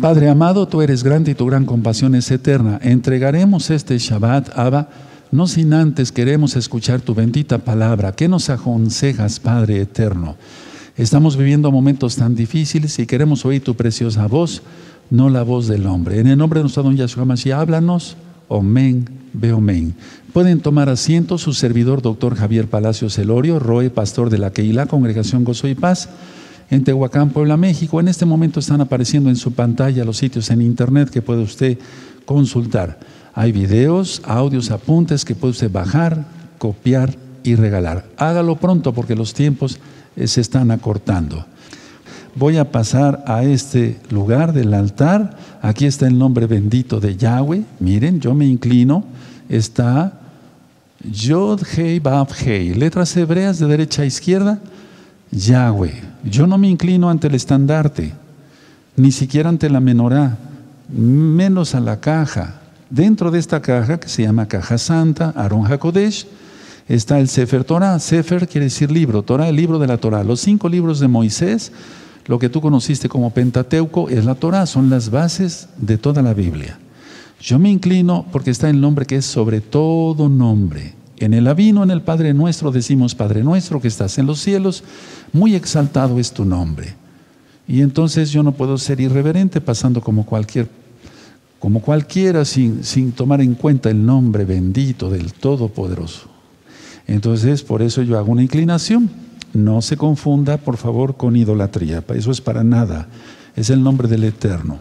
Padre amado, tú eres grande y tu gran compasión es eterna. Entregaremos este Shabbat, Abba, no sin antes queremos escuchar tu bendita palabra. ¿Qué nos aconsejas, Padre eterno? Estamos viviendo momentos tan difíciles y queremos oír tu preciosa voz, no la voz del hombre. En el nombre de nuestro don Yahshua Mashiach, háblanos. Omen. Pueden tomar asiento su servidor, doctor Javier Palacios Elorio, Roe, pastor de la Keilah, Congregación Gozo y Paz en Tehuacán, Puebla, México. En este momento están apareciendo en su pantalla los sitios en internet que puede usted consultar. Hay videos, audios, apuntes que puede usted bajar, copiar y regalar. Hágalo pronto porque los tiempos eh, se están acortando. Voy a pasar a este lugar del altar. Aquí está el nombre bendito de Yahweh. Miren, yo me inclino. Está Yod Hei Bab Hei. Letras hebreas de derecha a izquierda. Yahweh. Yo no me inclino ante el estandarte, ni siquiera ante la menorá, menos a la caja. Dentro de esta caja, que se llama caja santa, Aaron HaKodesh, está el Sefer Torah. Sefer quiere decir libro, Torah, el libro de la Torah. Los cinco libros de Moisés, lo que tú conociste como Pentateuco, es la Torah, son las bases de toda la Biblia. Yo me inclino porque está el nombre que es sobre todo nombre. En el Avino, en el Padre Nuestro, decimos Padre Nuestro que estás en los cielos, muy exaltado es tu nombre. Y entonces yo no puedo ser irreverente pasando como cualquier como cualquiera sin, sin tomar en cuenta el nombre bendito del Todopoderoso. Entonces, por eso yo hago una inclinación. No se confunda, por favor, con idolatría. Eso es para nada. Es el nombre del Eterno.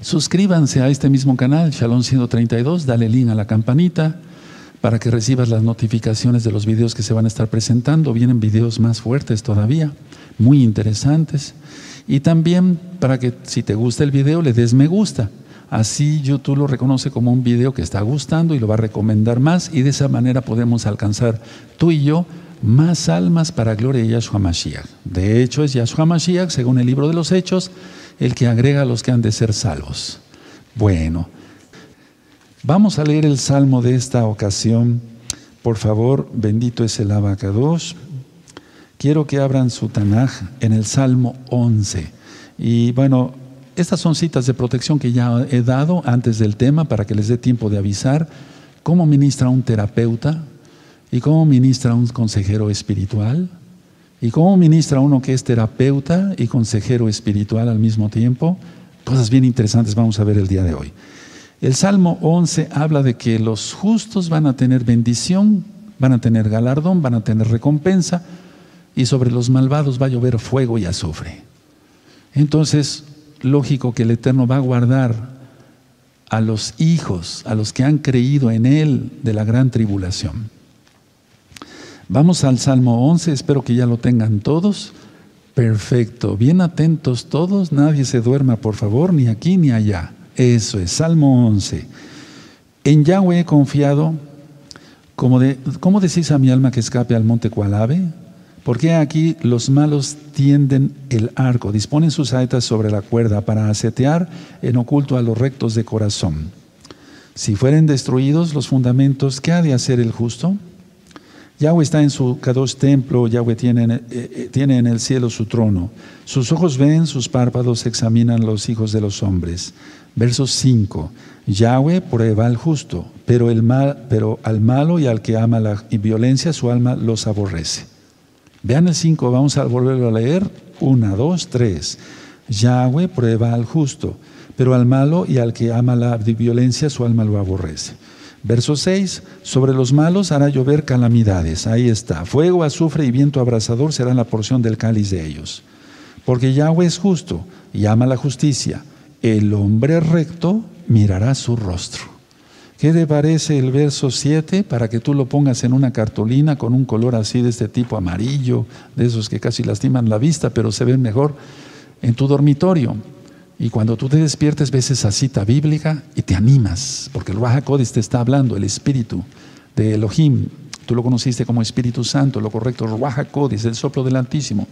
Suscríbanse a este mismo canal, Shalom 132, dale link a la campanita para que recibas las notificaciones de los videos que se van a estar presentando. Vienen videos más fuertes todavía, muy interesantes. Y también para que si te gusta el video le des me gusta. Así YouTube lo reconoce como un video que está gustando y lo va a recomendar más y de esa manera podemos alcanzar tú y yo más almas para gloria de Yahshua Mashiach. De hecho es Yahshua Mashiach, según el libro de los Hechos, el que agrega a los que han de ser salvos. Bueno, Vamos a leer el salmo de esta ocasión. Por favor, bendito es el abacados. Quiero que abran su Tanaj en el Salmo 11. Y bueno, estas son citas de protección que ya he dado antes del tema para que les dé tiempo de avisar cómo ministra un terapeuta y cómo ministra un consejero espiritual y cómo ministra uno que es terapeuta y consejero espiritual al mismo tiempo. Cosas bien interesantes vamos a ver el día de hoy. El Salmo 11 habla de que los justos van a tener bendición, van a tener galardón, van a tener recompensa, y sobre los malvados va a llover fuego y azufre. Entonces, lógico que el Eterno va a guardar a los hijos, a los que han creído en Él de la gran tribulación. Vamos al Salmo 11, espero que ya lo tengan todos. Perfecto, bien atentos todos, nadie se duerma por favor, ni aquí ni allá. Eso es, Salmo 11. En Yahweh he confiado, como de, ¿cómo decís a mi alma que escape al monte cual Porque aquí los malos tienden el arco, disponen sus saetas sobre la cuerda para asetear en oculto a los rectos de corazón. Si fueren destruidos los fundamentos, ¿qué ha de hacer el justo? Yahweh está en su Kadosh templo, Yahweh tiene, eh, eh, tiene en el cielo su trono. Sus ojos ven, sus párpados examinan los hijos de los hombres. Verso 5. Yahweh prueba al justo, pero, el mal, pero al malo y al que ama la violencia su alma los aborrece. Vean el 5, vamos a volverlo a leer. 1, 2, 3. Yahweh prueba al justo, pero al malo y al que ama la violencia su alma lo aborrece. Verso 6, sobre los malos hará llover calamidades. Ahí está. Fuego, azufre y viento abrasador serán la porción del cáliz de ellos. Porque Yahweh es justo y ama la justicia el hombre recto mirará su rostro. ¿Qué te parece el verso 7 para que tú lo pongas en una cartulina con un color así de este tipo amarillo, de esos que casi lastiman la vista, pero se ven mejor en tu dormitorio? Y cuando tú te despiertes ves esa cita bíblica y te animas, porque el Raja te está hablando, el espíritu de Elohim. Tú lo conociste como Espíritu Santo, lo correcto, Raja es el soplo del Altísimo.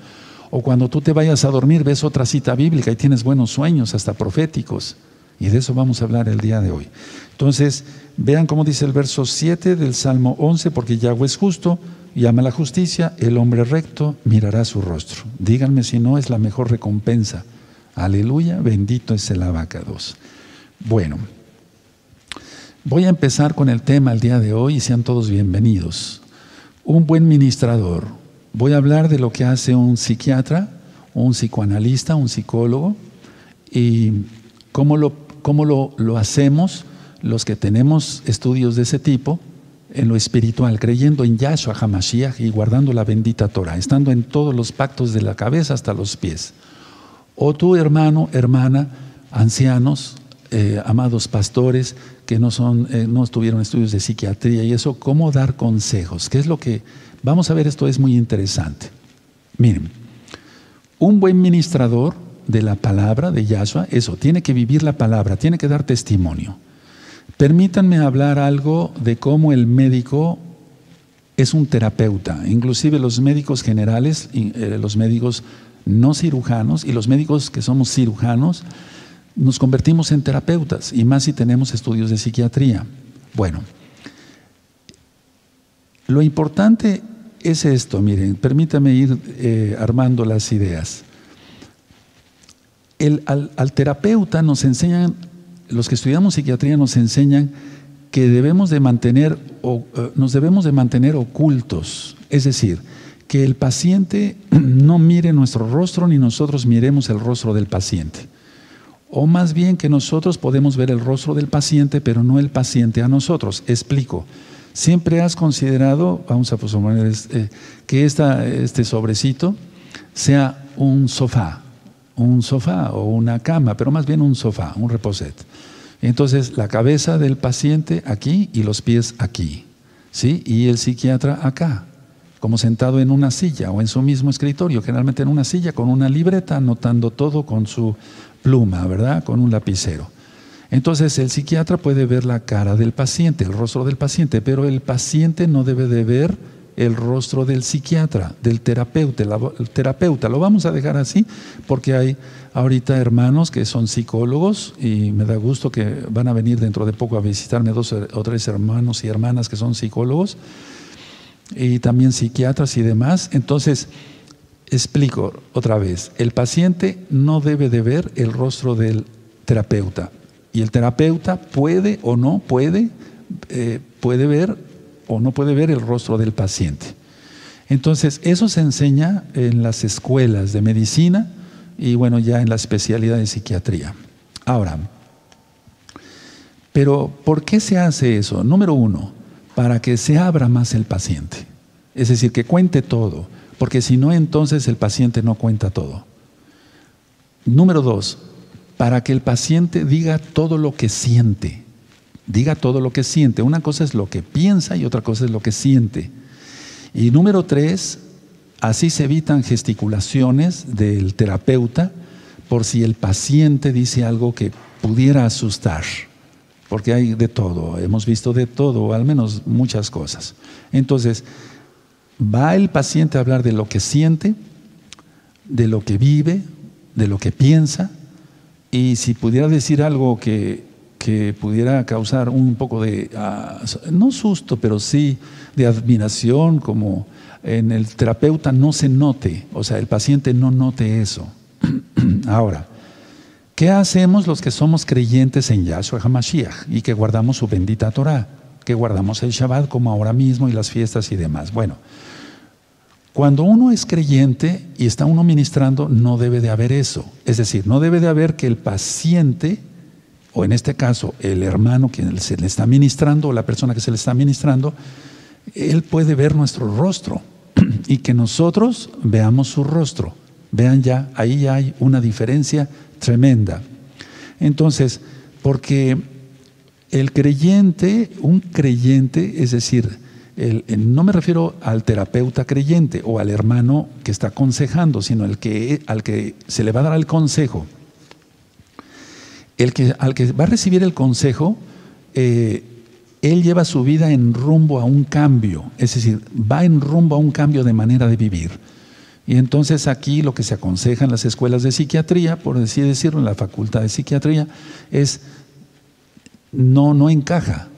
O cuando tú te vayas a dormir, ves otra cita bíblica y tienes buenos sueños, hasta proféticos. Y de eso vamos a hablar el día de hoy. Entonces, vean cómo dice el verso 7 del Salmo 11, porque Yahweh es justo y ama la justicia, el hombre recto mirará su rostro. Díganme si no es la mejor recompensa Aleluya, bendito es el abacados. Bueno, voy a empezar con el tema el día de hoy y sean todos bienvenidos. Un buen ministrador. Voy a hablar de lo que hace un psiquiatra, un psicoanalista, un psicólogo y cómo lo, cómo lo, lo hacemos los que tenemos estudios de ese tipo en lo espiritual, creyendo en Yahshua HaMashiach y guardando la bendita Torah, estando en todos los pactos de la cabeza hasta los pies. O tú, hermano, hermana, ancianos, eh, amados pastores que no, son, eh, no tuvieron estudios de psiquiatría y eso, ¿cómo dar consejos? ¿Qué es lo que... Vamos a ver, esto es muy interesante. Miren, un buen ministrador de la palabra de Yahshua, eso, tiene que vivir la palabra, tiene que dar testimonio. Permítanme hablar algo de cómo el médico es un terapeuta. Inclusive los médicos generales, eh, los médicos no cirujanos y los médicos que somos cirujanos, nos convertimos en terapeutas y más si tenemos estudios de psiquiatría. Bueno, lo importante es esto, miren, permítame ir eh, armando las ideas. El, al, terapeuta nos enseñan los que estudiamos psiquiatría nos enseñan que debemos de mantener, o, eh, nos debemos de mantener ocultos, es decir, que el paciente no mire nuestro rostro ni nosotros miremos el rostro del paciente. O más bien que nosotros podemos ver el rostro del paciente, pero no el paciente a nosotros. Explico. Siempre has considerado, vamos a poner eh, que esta, este sobrecito sea un sofá, un sofá o una cama, pero más bien un sofá, un reposet. Entonces, la cabeza del paciente aquí y los pies aquí, ¿sí? Y el psiquiatra acá, como sentado en una silla o en su mismo escritorio, generalmente en una silla con una libreta, anotando todo con su pluma, ¿verdad? Con un lapicero. Entonces, el psiquiatra puede ver la cara del paciente, el rostro del paciente, pero el paciente no debe de ver el rostro del psiquiatra, del terapeuta, el terapeuta. Lo vamos a dejar así porque hay ahorita hermanos que son psicólogos y me da gusto que van a venir dentro de poco a visitarme dos o tres hermanos y hermanas que son psicólogos y también psiquiatras y demás. Entonces, explico otra vez, el paciente no debe de ver el rostro del terapeuta y el terapeuta puede o no puede, eh, puede ver o no puede ver el rostro del paciente. Entonces, eso se enseña en las escuelas de medicina y bueno, ya en la especialidad de psiquiatría. Ahora, pero ¿por qué se hace eso? Número uno, para que se abra más el paciente. Es decir, que cuente todo, porque si no, entonces el paciente no cuenta todo. Número dos, para que el paciente diga todo lo que siente diga todo lo que siente. Una cosa es lo que piensa y otra cosa es lo que siente. Y número tres, así se evitan gesticulaciones del terapeuta por si el paciente dice algo que pudiera asustar, porque hay de todo, hemos visto de todo, al menos muchas cosas. Entonces, va el paciente a hablar de lo que siente, de lo que vive, de lo que piensa, y si pudiera decir algo que que pudiera causar un poco de, ah, no susto, pero sí de admiración, como en el terapeuta no se note, o sea, el paciente no note eso. Ahora, ¿qué hacemos los que somos creyentes en Yahshua HaMashiach y que guardamos su bendita Torah, que guardamos el Shabbat como ahora mismo y las fiestas y demás? Bueno, cuando uno es creyente y está uno ministrando, no debe de haber eso. Es decir, no debe de haber que el paciente o en este caso el hermano quien se le está ministrando o la persona que se le está ministrando, él puede ver nuestro rostro y que nosotros veamos su rostro. Vean ya, ahí hay una diferencia tremenda. Entonces, porque el creyente, un creyente, es decir, no me refiero al terapeuta creyente o al hermano que está aconsejando, sino el que, al que se le va a dar el consejo el que, al que va a recibir el consejo, eh, él lleva su vida en rumbo a un cambio, es decir, va en rumbo a un cambio de manera de vivir. Y entonces aquí lo que se aconseja en las escuelas de psiquiatría, por así decirlo, en la facultad de psiquiatría, es no, no encaja.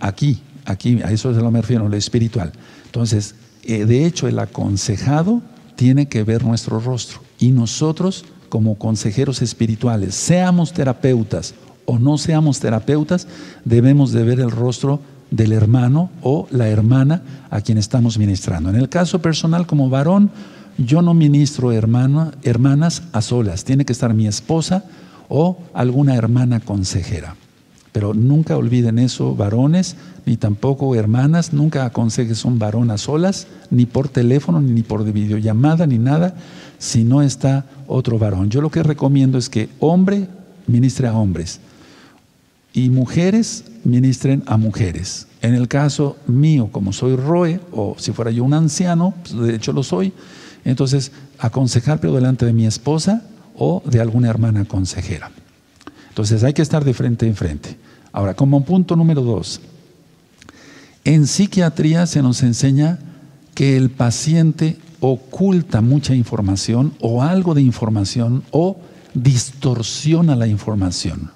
Aquí, aquí, a eso se lo me refiero, lo espiritual. Entonces, eh, de hecho, el aconsejado tiene que ver nuestro rostro y nosotros como consejeros espirituales, seamos terapeutas o no seamos terapeutas, debemos de ver el rostro del hermano o la hermana a quien estamos ministrando. En el caso personal, como varón, yo no ministro hermanas a solas, tiene que estar mi esposa o alguna hermana consejera. Pero nunca olviden eso, varones, ni tampoco hermanas, nunca aconsejes un varón a solas, ni por teléfono, ni por videollamada, ni nada, si no está otro varón. Yo lo que recomiendo es que hombre ministre a hombres y mujeres ministren a mujeres. En el caso mío, como soy Roe, o si fuera yo un anciano, pues, de hecho lo soy, entonces aconsejar pero delante de mi esposa o de alguna hermana consejera. Entonces hay que estar de frente en frente. Ahora, como punto número dos, en psiquiatría se nos enseña que el paciente oculta mucha información o algo de información o distorsiona la información.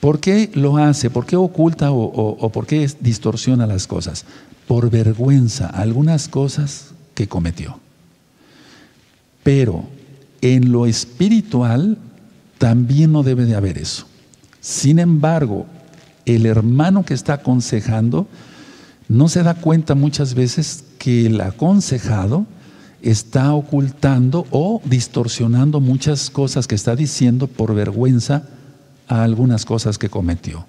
¿Por qué lo hace? ¿Por qué oculta o, por qué distorsiona las cosas? Por vergüenza, algunas cosas que cometió. Pero en lo espiritual también no debe de haber eso. Sin embargo, el hermano que está aconsejando no se da cuenta muchas veces que el aconsejado está ocultando o distorsionando muchas cosas que está diciendo por vergüenza a algunas cosas que cometió.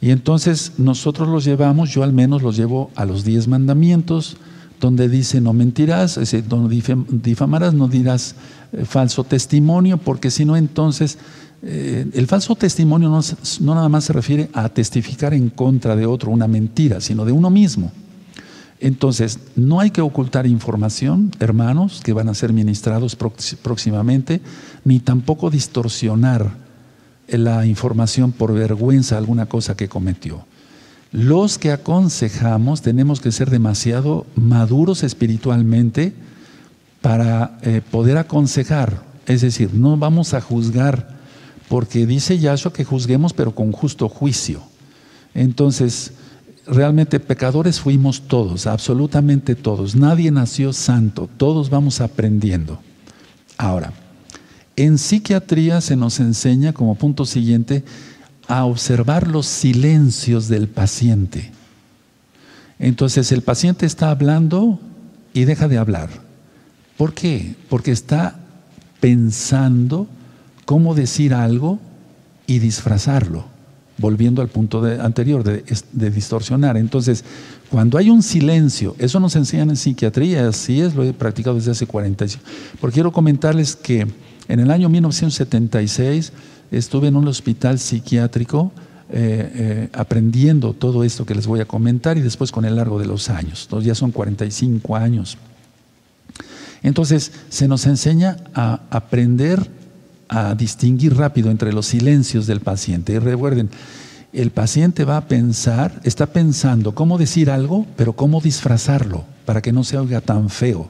Y entonces nosotros los llevamos, yo al menos los llevo a los diez mandamientos, donde dice no mentirás, es decir, donde difamarás, no dirás eh, falso testimonio, porque si no entonces eh, el falso testimonio no, no nada más se refiere a testificar en contra de otro una mentira, sino de uno mismo. Entonces, no hay que ocultar información, hermanos, que van a ser ministrados próximamente, ni tampoco distorsionar la información por vergüenza alguna cosa que cometió. Los que aconsejamos tenemos que ser demasiado maduros espiritualmente para eh, poder aconsejar. Es decir, no vamos a juzgar, porque dice Yahshua que juzguemos, pero con justo juicio. Entonces, realmente pecadores fuimos todos, absolutamente todos. Nadie nació santo, todos vamos aprendiendo. Ahora, en psiquiatría se nos enseña como punto siguiente a observar los silencios del paciente. Entonces el paciente está hablando y deja de hablar. ¿Por qué? Porque está pensando cómo decir algo y disfrazarlo volviendo al punto anterior de, distorsionar. Entonces, cuando hay un silencio, eso nos enseñan en psiquiatría, así es, lo he practicado desde hace 45. Porque quiero comentarles que en el año 1976 estuve en un hospital psiquiátrico eh, eh, aprendiendo todo esto que les voy a comentar y después con el largo de los años. Entonces ya son 45 años. Entonces, se nos enseña a aprender a distinguir rápido entre los silencios del paciente. Y recuerden, el paciente va a pensar, está pensando cómo decir algo, pero cómo disfrazarlo para que no se oiga tan feo.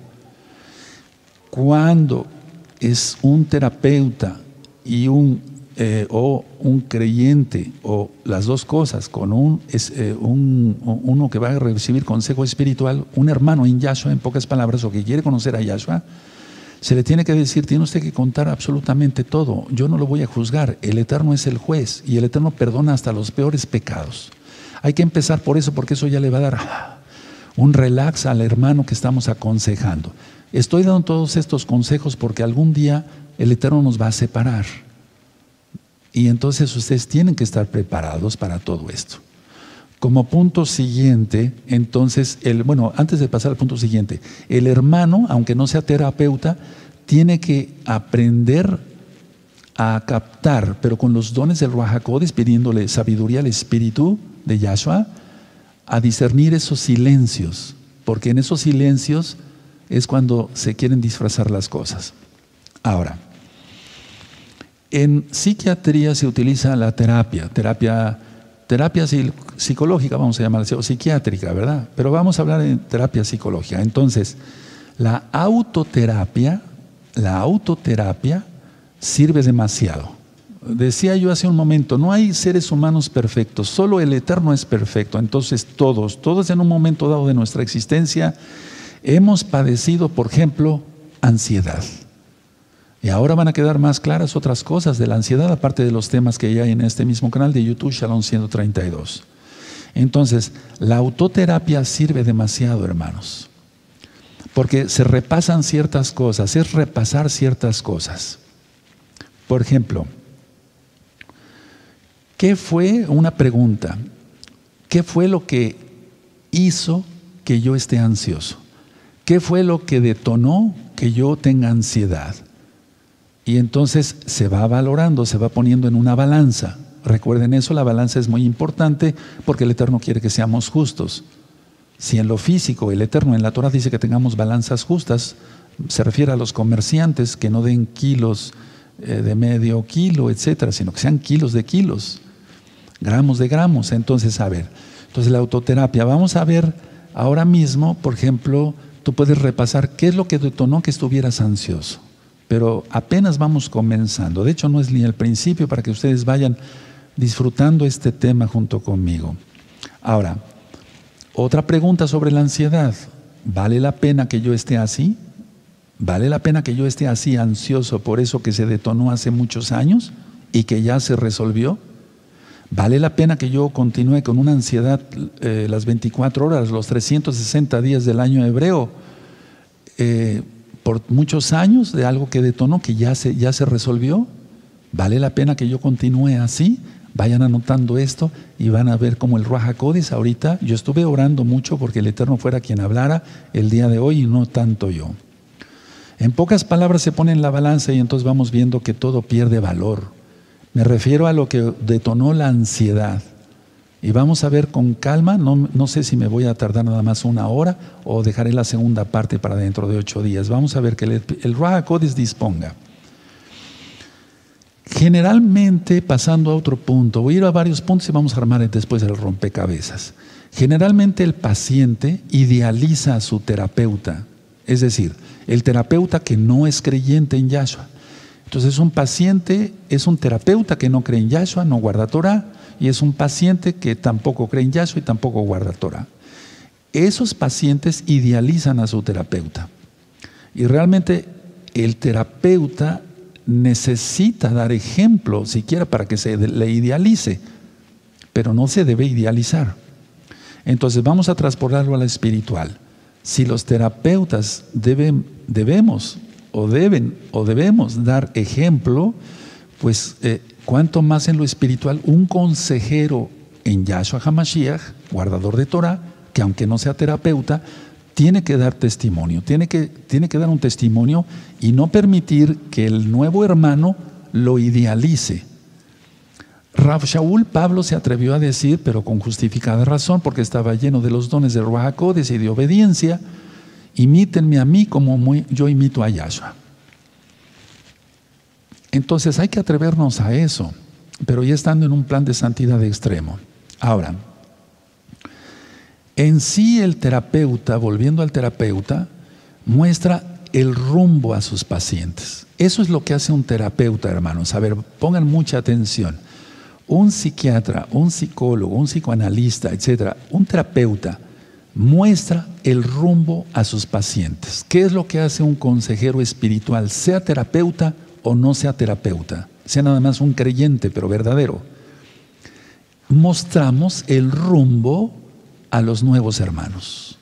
Cuando es un terapeuta y un eh, o un creyente o las dos cosas con un, es, eh, un, uno que va a recibir consejo espiritual, un hermano en Yahshua, en pocas palabras, o que quiere conocer a Yahshua, se le tiene que decir, tiene usted que contar absolutamente todo. Yo no lo voy a juzgar. El Eterno es el juez y el Eterno perdona hasta los peores pecados. Hay que empezar por eso, porque eso ya le va a dar un relax al hermano que estamos aconsejando. Estoy dando todos estos consejos porque algún día el Eterno nos va a separar. Y entonces ustedes tienen que estar preparados para todo esto. Como punto siguiente, entonces, el, bueno, antes de pasar al punto siguiente, el hermano, aunque no sea terapeuta, tiene que aprender a captar, pero con los dones del Ruajacodes, pidiéndole sabiduría al Espíritu de Yahshua, a discernir esos silencios, porque en esos silencios es cuando se quieren disfrazar las cosas. Ahora, en psiquiatría se utiliza la terapia, terapia terapia psicológica, vamos a llamarla o psiquiátrica, ¿verdad? Pero vamos a hablar de terapia psicológica. Entonces, la autoterapia, la autoterapia sirve demasiado. Decía yo hace un momento, no hay seres humanos perfectos, solo el Eterno es perfecto. Entonces todos, todos en un momento dado de nuestra existencia hemos padecido, por ejemplo, ansiedad. Y ahora van a quedar más claras otras cosas de la ansiedad, aparte de los temas que hay en este mismo canal de YouTube, Shalom 132. Entonces, la autoterapia sirve demasiado, hermanos, porque se repasan ciertas cosas, es repasar ciertas cosas. Por ejemplo, ¿qué fue una pregunta? ¿Qué fue lo que hizo que yo esté ansioso? ¿Qué fue lo que detonó que yo tenga ansiedad? Y entonces se va valorando, se va poniendo en una balanza. Recuerden eso, la balanza es muy importante porque el Eterno quiere que seamos justos. Si en lo físico el Eterno en la Torah dice que tengamos balanzas justas, se refiere a los comerciantes que no den kilos eh, de medio kilo, etcétera, sino que sean kilos de kilos, gramos de gramos. Entonces, a ver, entonces la autoterapia, vamos a ver ahora mismo, por ejemplo, tú puedes repasar qué es lo que detonó que estuvieras ansioso, pero apenas vamos comenzando. De hecho, no es ni el principio para que ustedes vayan disfrutando este tema junto conmigo. Ahora, otra pregunta sobre la ansiedad. ¿Vale la pena que yo esté así? ¿Vale la pena que yo esté así ansioso por eso que se detonó hace muchos años y que ya se resolvió? ¿Vale la pena que yo continúe con una ansiedad eh, las 24 horas, los 360 días del año hebreo, eh, por muchos años de algo que detonó, que ya se, ya se resolvió? ¿Vale la pena que yo continúe así? Vayan anotando esto y van a ver cómo el Ruach ahorita, yo estuve orando mucho porque el Eterno fuera quien hablara el día de hoy y no tanto yo. En pocas palabras se pone en la balanza y entonces vamos viendo que todo pierde valor. Me refiero a lo que detonó la ansiedad. Y vamos a ver con calma, no, no, sé si me voy a tardar nada más una hora o dejaré la segunda parte para dentro de ocho días. Vamos a ver que el, el disponga. Generalmente, pasando a otro punto, voy a ir a varios puntos y vamos a armar después el rompecabezas. Generalmente el paciente idealiza a su terapeuta, es decir, el terapeuta que no es creyente en Yahshua. Entonces un paciente es un terapeuta que no cree en Yahshua, no guarda Torah, y es un paciente que tampoco cree en Yahshua y tampoco guarda Torah. Esos pacientes idealizan a su terapeuta. Y realmente el terapeuta necesita dar ejemplo, siquiera para que se le idealice, pero no se debe idealizar. Entonces vamos a transportarlo a la espiritual. Si los terapeutas deben debemos o deben o debemos dar ejemplo, pues eh, cuanto más en lo espiritual, un consejero en Yahshua HaMashiach, guardador de Torah, que aunque no sea terapeuta, tiene que dar testimonio, tiene que, tiene que dar un testimonio y no permitir que el nuevo hermano lo idealice. Rav Shaul Pablo se atrevió a decir, pero con justificada razón, porque estaba lleno de los dones de Ruach y de obediencia, imítenme a mí como yo imito a Yahshua. Entonces hay que atrevernos a eso, pero ya estando en un plan de santidad extremo. Ahora, en sí el terapeuta, volviendo al terapeuta, muestra el rumbo a sus pacientes. Eso es lo que hace un terapeuta, hermanos. A ver, pongan mucha atención. Un psiquiatra, un psicólogo, un psicoanalista, etcétera, un terapeuta muestra el rumbo a sus pacientes. ¿Qué es lo que hace un consejero espiritual, sea terapeuta o no sea terapeuta, sea nada más un creyente, pero verdadero? Mostramos el rumbo a los nuevos hermanos.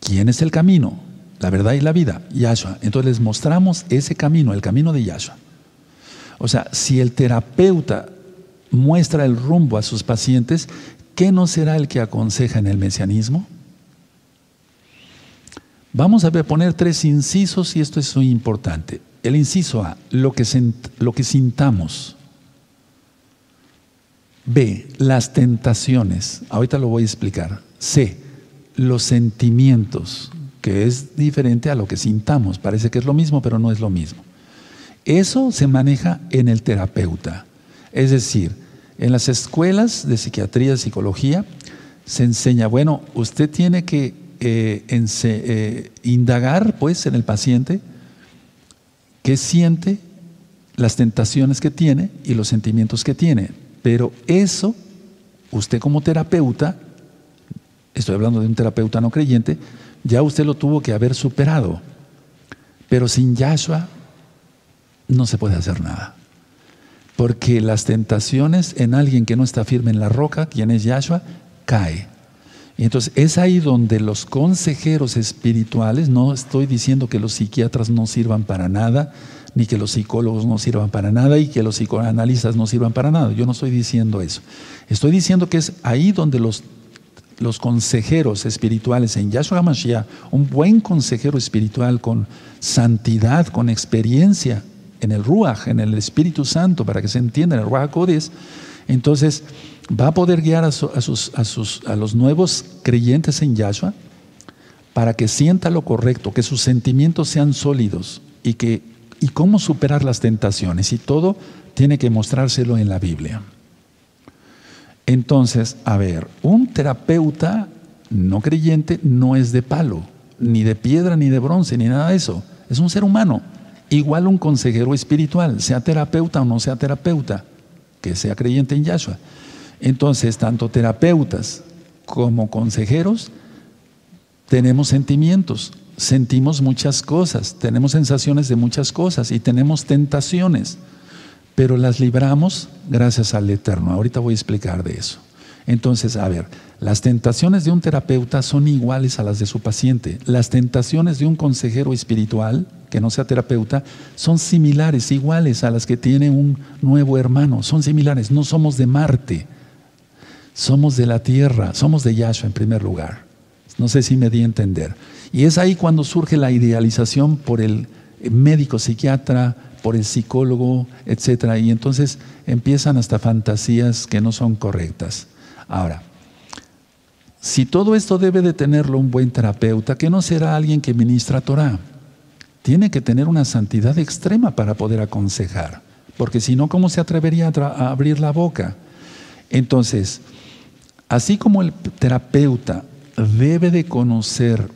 ¿Quién es el camino? La verdad y la vida, Yahshua. Entonces les mostramos ese camino, el camino de Yahshua. O sea, si el terapeuta muestra el rumbo a sus pacientes, ¿qué no será el que aconseja en el mesianismo? Vamos a poner tres incisos y esto es muy importante. El inciso A, lo que, lo que sintamos. B, las tentaciones. Ahorita lo voy a explicar. C, los sentimientos, que es diferente a lo que sintamos. Parece que es lo mismo, pero no es lo mismo. Eso se maneja en el terapeuta. Es decir, en las escuelas de psiquiatría psicología se enseña, bueno, usted tiene que eh, eh, indagar pues en el paciente qué siente, las tentaciones que tiene y los sentimientos que tiene. Pero eso, usted como terapeuta, estoy hablando de un terapeuta no creyente, ya usted lo tuvo que haber superado. Pero sin Yahshua, no se puede hacer nada. Porque las tentaciones en alguien que no está firme en la roca, quien es Yahshua, cae. Y entonces es ahí donde los consejeros espirituales, no estoy diciendo que los psiquiatras no sirvan para nada, ni que los psicólogos no sirvan para nada y que los psicoanalistas no sirvan para nada. Yo no estoy diciendo eso. Estoy diciendo que es ahí donde los, los consejeros espirituales en Yahshua HaMashiach, un buen consejero espiritual con santidad, con experiencia en el Ruach, en el Espíritu Santo, para que se entienda, en el Ruach Codes, entonces va a poder guiar a, sus, a, sus, a los nuevos creyentes en Yahshua para que sienta lo correcto, que sus sentimientos sean sólidos y, que, y cómo superar las tentaciones. Y todo tiene que mostrárselo en la Biblia. Entonces, a ver, un terapeuta no creyente no es de palo, ni de piedra, ni de bronce, ni nada de eso. Es un ser humano. Igual un consejero espiritual, sea terapeuta o no sea terapeuta, que sea creyente en Yahshua. Entonces, tanto terapeutas como consejeros tenemos sentimientos, sentimos muchas cosas, tenemos sensaciones de muchas cosas y tenemos tentaciones, pero las libramos gracias al Eterno. Ahorita voy a explicar de eso. Entonces, a ver, las tentaciones de un terapeuta son iguales a las de su paciente. Las tentaciones de un consejero espiritual, que no sea terapeuta, son similares, iguales a las que tiene un nuevo hermano. Son similares. No somos de Marte, somos de la tierra, somos de Yahshua en primer lugar. No sé si me di a entender. Y es ahí cuando surge la idealización por el médico psiquiatra, por el psicólogo, etc. Y entonces empiezan hasta fantasías que no son correctas. Ahora, si todo esto debe de tenerlo un buen terapeuta, que no será alguien que ministra Torah, tiene que tener una santidad extrema para poder aconsejar, porque si no, ¿cómo se atrevería a, abrir la boca? Entonces, así como el terapeuta debe de conocer,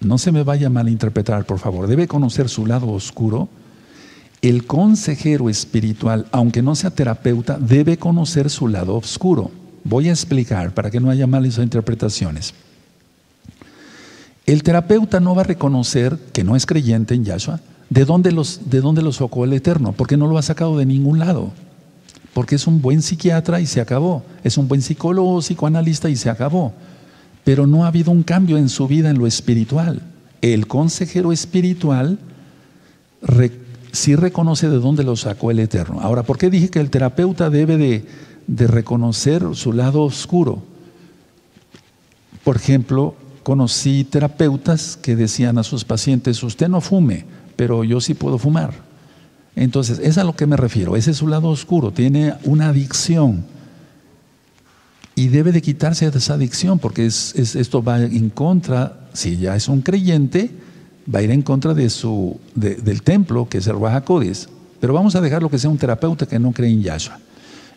no se me vaya a malinterpretar, por favor, debe conocer su lado oscuro, el consejero espiritual, aunque no sea terapeuta, debe conocer su lado oscuro. Voy a explicar para que no haya malas interpretaciones. El terapeuta no va a reconocer que no es creyente en Yahshua. ¿De dónde, los, ¿De dónde sacó el Eterno? Porque no lo ha sacado de ningún lado. Porque es un buen psiquiatra y se acabó. Es un buen psicólogo psicoanalista y se acabó. Pero no ha habido un cambio en su vida en lo espiritual. El consejero espiritual sí reconoce de dónde lo sacó el Eterno. Ahora, ¿por qué dije que el terapeuta debe de de reconocer su lado oscuro. Por ejemplo, conocí terapeutas que decían a sus pacientes, usted no fume, pero yo sí puedo fumar. Entonces, es a lo que me refiero, ese es su lado oscuro, tiene una adicción y debe de quitarse esa adicción porque es, esto va en contra, si ya es un creyente, va a ir en contra de su, del templo, que es el Rahakodis. Pero vamos a dejarlo que sea un terapeuta que no cree en Yahshua.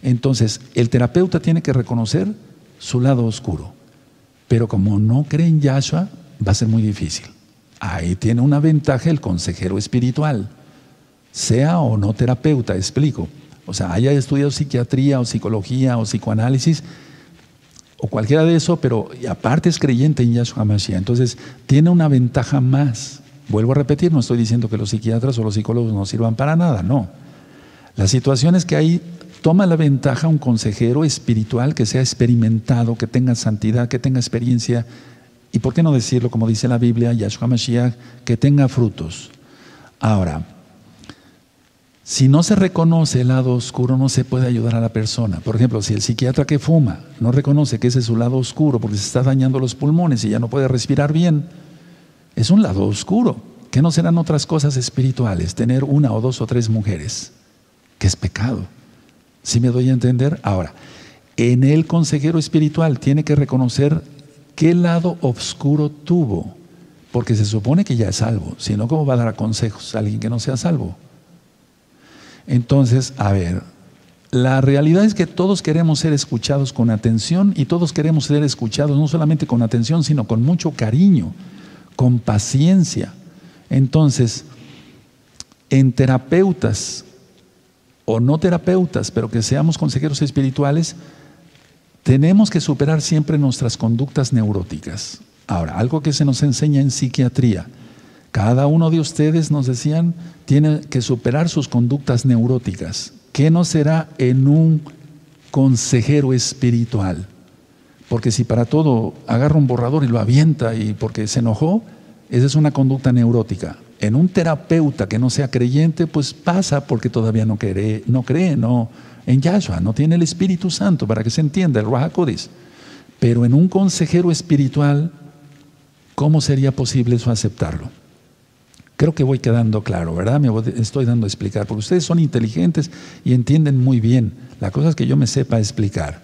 Entonces, el terapeuta tiene que reconocer su lado oscuro. Pero como no cree en Yahshua, va a ser muy difícil. Ahí tiene una ventaja el consejero espiritual, sea o no terapeuta, explico. O sea, haya estudiado psiquiatría o psicología o psicoanálisis o cualquiera de eso, pero aparte es creyente en Yahshua Mashiach. Entonces, tiene una ventaja más. Vuelvo a repetir, no estoy diciendo que los psiquiatras o los psicólogos no sirvan para nada, no. La situación es que hay toma la ventaja un consejero espiritual que sea experimentado, que tenga santidad, que tenga experiencia y, ¿por qué no decirlo como dice la Biblia, Yahshua Mashiach, que tenga frutos? Ahora, si no se reconoce el lado oscuro, no se puede ayudar a la persona. Por ejemplo, si el psiquiatra que fuma no reconoce que ese es su lado oscuro porque se está dañando los pulmones y ya no puede respirar bien, es un lado oscuro. ¿Qué no serán otras cosas espirituales? Tener una o dos o tres mujeres, que es pecado. Si me doy a entender? Ahora, en el consejero espiritual tiene que reconocer qué lado oscuro tuvo, porque se supone que ya es salvo, si no, ¿cómo va a dar consejos a alguien que no sea salvo? Entonces, a ver, la realidad es que todos queremos ser escuchados con atención y todos queremos ser escuchados no solamente con atención, sino con mucho cariño, con paciencia. Entonces, en terapeutas o no terapeutas, pero que seamos consejeros espirituales, tenemos que superar siempre nuestras conductas neuróticas. Ahora, algo que se nos enseña en psiquiatría, Cada uno de ustedes, nos decían, tiene que superar sus conductas neuróticas. ¿Qué no será en un consejero espiritual? Porque si para todo agarra un borrador y lo avienta y porque se enojó, esa es una conducta neurótica. En un terapeuta que no sea creyente, pues pasa porque todavía no cree, no cree, no en Yahshua, no tiene el Espíritu Santo para que se entienda, el Ruach Pero en un consejero espiritual, ¿cómo sería posible eso aceptarlo? Creo que voy quedando claro, ¿verdad? Me estoy dando a explicar, porque ustedes son inteligentes y entienden muy bien. La cosa es que yo me sepa explicar.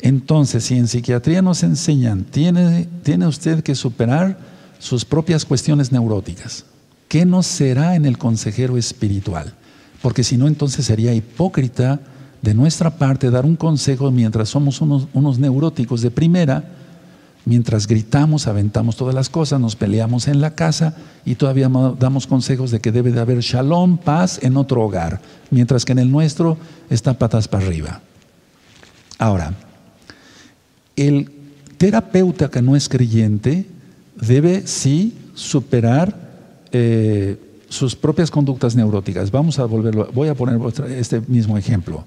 Entonces, si en psiquiatría nos enseñan, tiene, tiene usted que superar sus propias cuestiones neuróticas. ¿Qué no será en el consejero espiritual? Porque si no, entonces sería hipócrita de nuestra parte dar un consejo mientras somos unos, unos neuróticos de primera, mientras gritamos, aventamos todas las cosas, nos peleamos en la casa y todavía damos consejos de que debe de haber shalom, paz en otro hogar, mientras que en el nuestro está patas para arriba. Ahora, el terapeuta que no es creyente debe sí superar eh, sus propias conductas neuróticas. Vamos a volverlo, voy a poner este mismo ejemplo.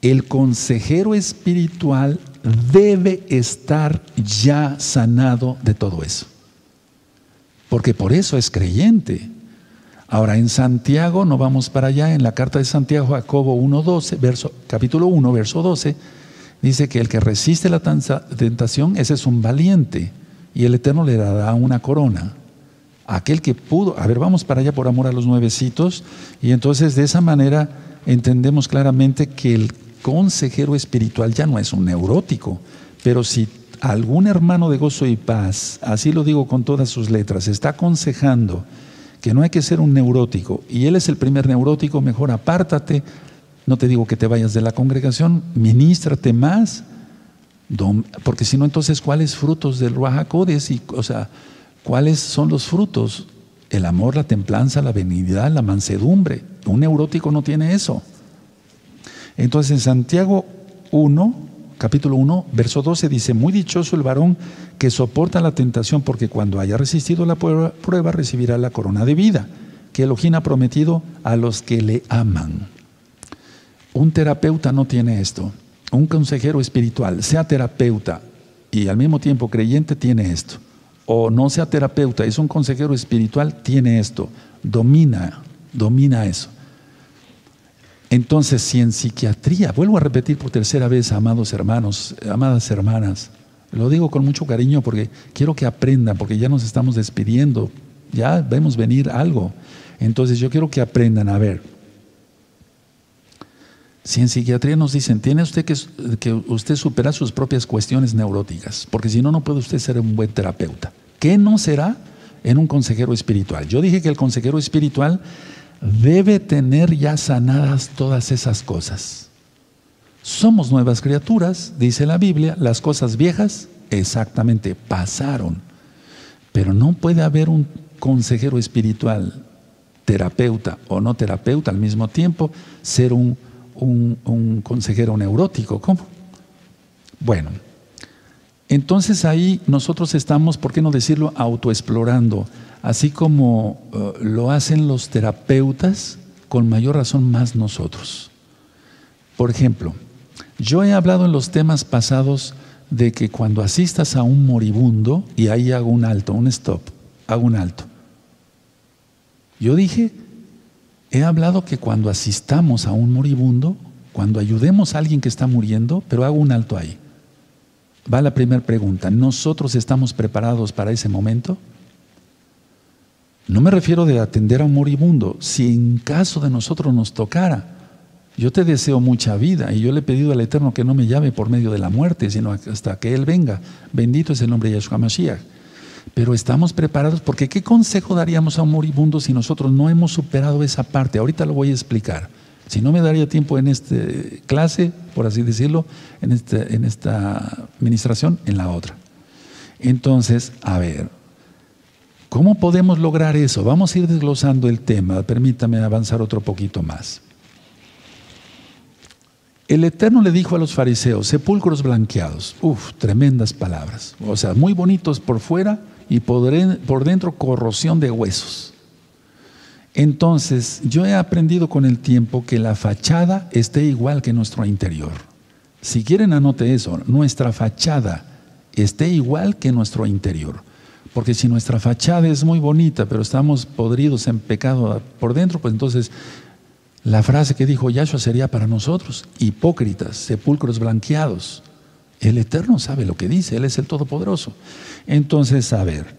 El consejero espiritual debe estar ya sanado de todo eso. Porque por eso es creyente. Ahora, en Santiago, no vamos para allá, en la carta de Santiago, Jacobo 1.12, verso, capítulo 1, verso 12, dice que el que resiste la tentación, ese es un valiente, y el Eterno le dará una corona. Aquel que pudo, a ver, vamos para allá por amor a los nuevecitos, y entonces de esa manera entendemos claramente que el consejero espiritual ya no es un neurótico, pero si algún hermano de gozo y paz, así lo digo con todas sus letras, está aconsejando que no hay que ser un neurótico, y él es el primer neurótico, mejor apártate, no te digo que te vayas de la congregación, ministrate más, porque si no, entonces, ¿cuáles frutos del Ruajacodes? Y, o sea, ¿cuáles son los frutos? El amor, la templanza, la benignidad, la mansedumbre. Un neurótico no tiene eso. Entonces, en Santiago 1, capítulo 1, verso 12 dice, muy dichoso el varón que soporta la tentación, porque cuando haya resistido la prueba, recibirá la corona de vida, que Elohim ha prometido a los que le aman. Un terapeuta no tiene esto. Un consejero espiritual, sea terapeuta y al mismo tiempo creyente, tiene esto. O no sea terapeuta, es un consejero espiritual, tiene esto. Domina, domina eso. Entonces, si en psiquiatría, vuelvo a repetir por tercera vez, amados hermanos, amadas hermanas, lo digo con mucho cariño porque quiero que aprendan, porque ya nos estamos despidiendo, ya vemos venir algo. Entonces yo quiero que aprendan a ver, si en psiquiatría nos dicen, tiene usted que, que usted superar sus propias cuestiones neuróticas, porque si no, no puede usted ser un buen terapeuta. ¿Qué no será en un consejero espiritual? Yo dije que el consejero espiritual debe tener ya sanadas todas esas cosas. Somos nuevas criaturas, dice la Biblia, las cosas viejas exactamente pasaron, pero no puede haber un consejero espiritual, terapeuta o no terapeuta al mismo tiempo, ser un un, consejero neurótico. ¿Cómo? Bueno, entonces ahí nosotros estamos, ¿por qué no decirlo?, autoexplorando, así como eh, lo hacen los terapeutas, con mayor razón más nosotros. Por ejemplo, yo he hablado en los temas pasados de que cuando asistas a un moribundo, y ahí hago un alto, un stop, hago un alto. Yo dije He hablado que cuando asistamos a un moribundo, cuando ayudemos a alguien que está muriendo, pero hago un alto ahí. Va la primera pregunta, ¿nosotros estamos preparados para ese momento? No me refiero de atender a un moribundo, si en caso de nosotros nos tocara, yo te deseo mucha vida y yo le he pedido al Eterno que no me llame por medio de la muerte, sino hasta que Él venga. Bendito es el nombre de Yahshua Mashiach. Pero estamos preparados porque ¿qué consejo daríamos a un moribundo si nosotros no hemos superado esa parte? Ahorita lo voy a explicar. Si no me daría tiempo en esta clase, por así decirlo, en, este, en esta administración, en la otra. Entonces, a ver, ¿cómo podemos lograr eso? Vamos a ir desglosando el tema. Permítame avanzar otro poquito más. El Eterno le dijo a los fariseos, sepulcros blanqueados, uff, tremendas palabras, o sea, muy bonitos por fuera y por dentro corrosión de huesos. Entonces, yo he aprendido con el tiempo que la fachada esté igual que nuestro interior. Si quieren, anote eso. Nuestra fachada esté igual que nuestro interior. Porque si nuestra fachada es muy bonita, pero estamos podridos en pecado por dentro, pues entonces la frase que dijo Yahshua sería para nosotros, hipócritas, sepulcros blanqueados. El Eterno sabe lo que dice, Él es el Todopoderoso. Entonces, a ver,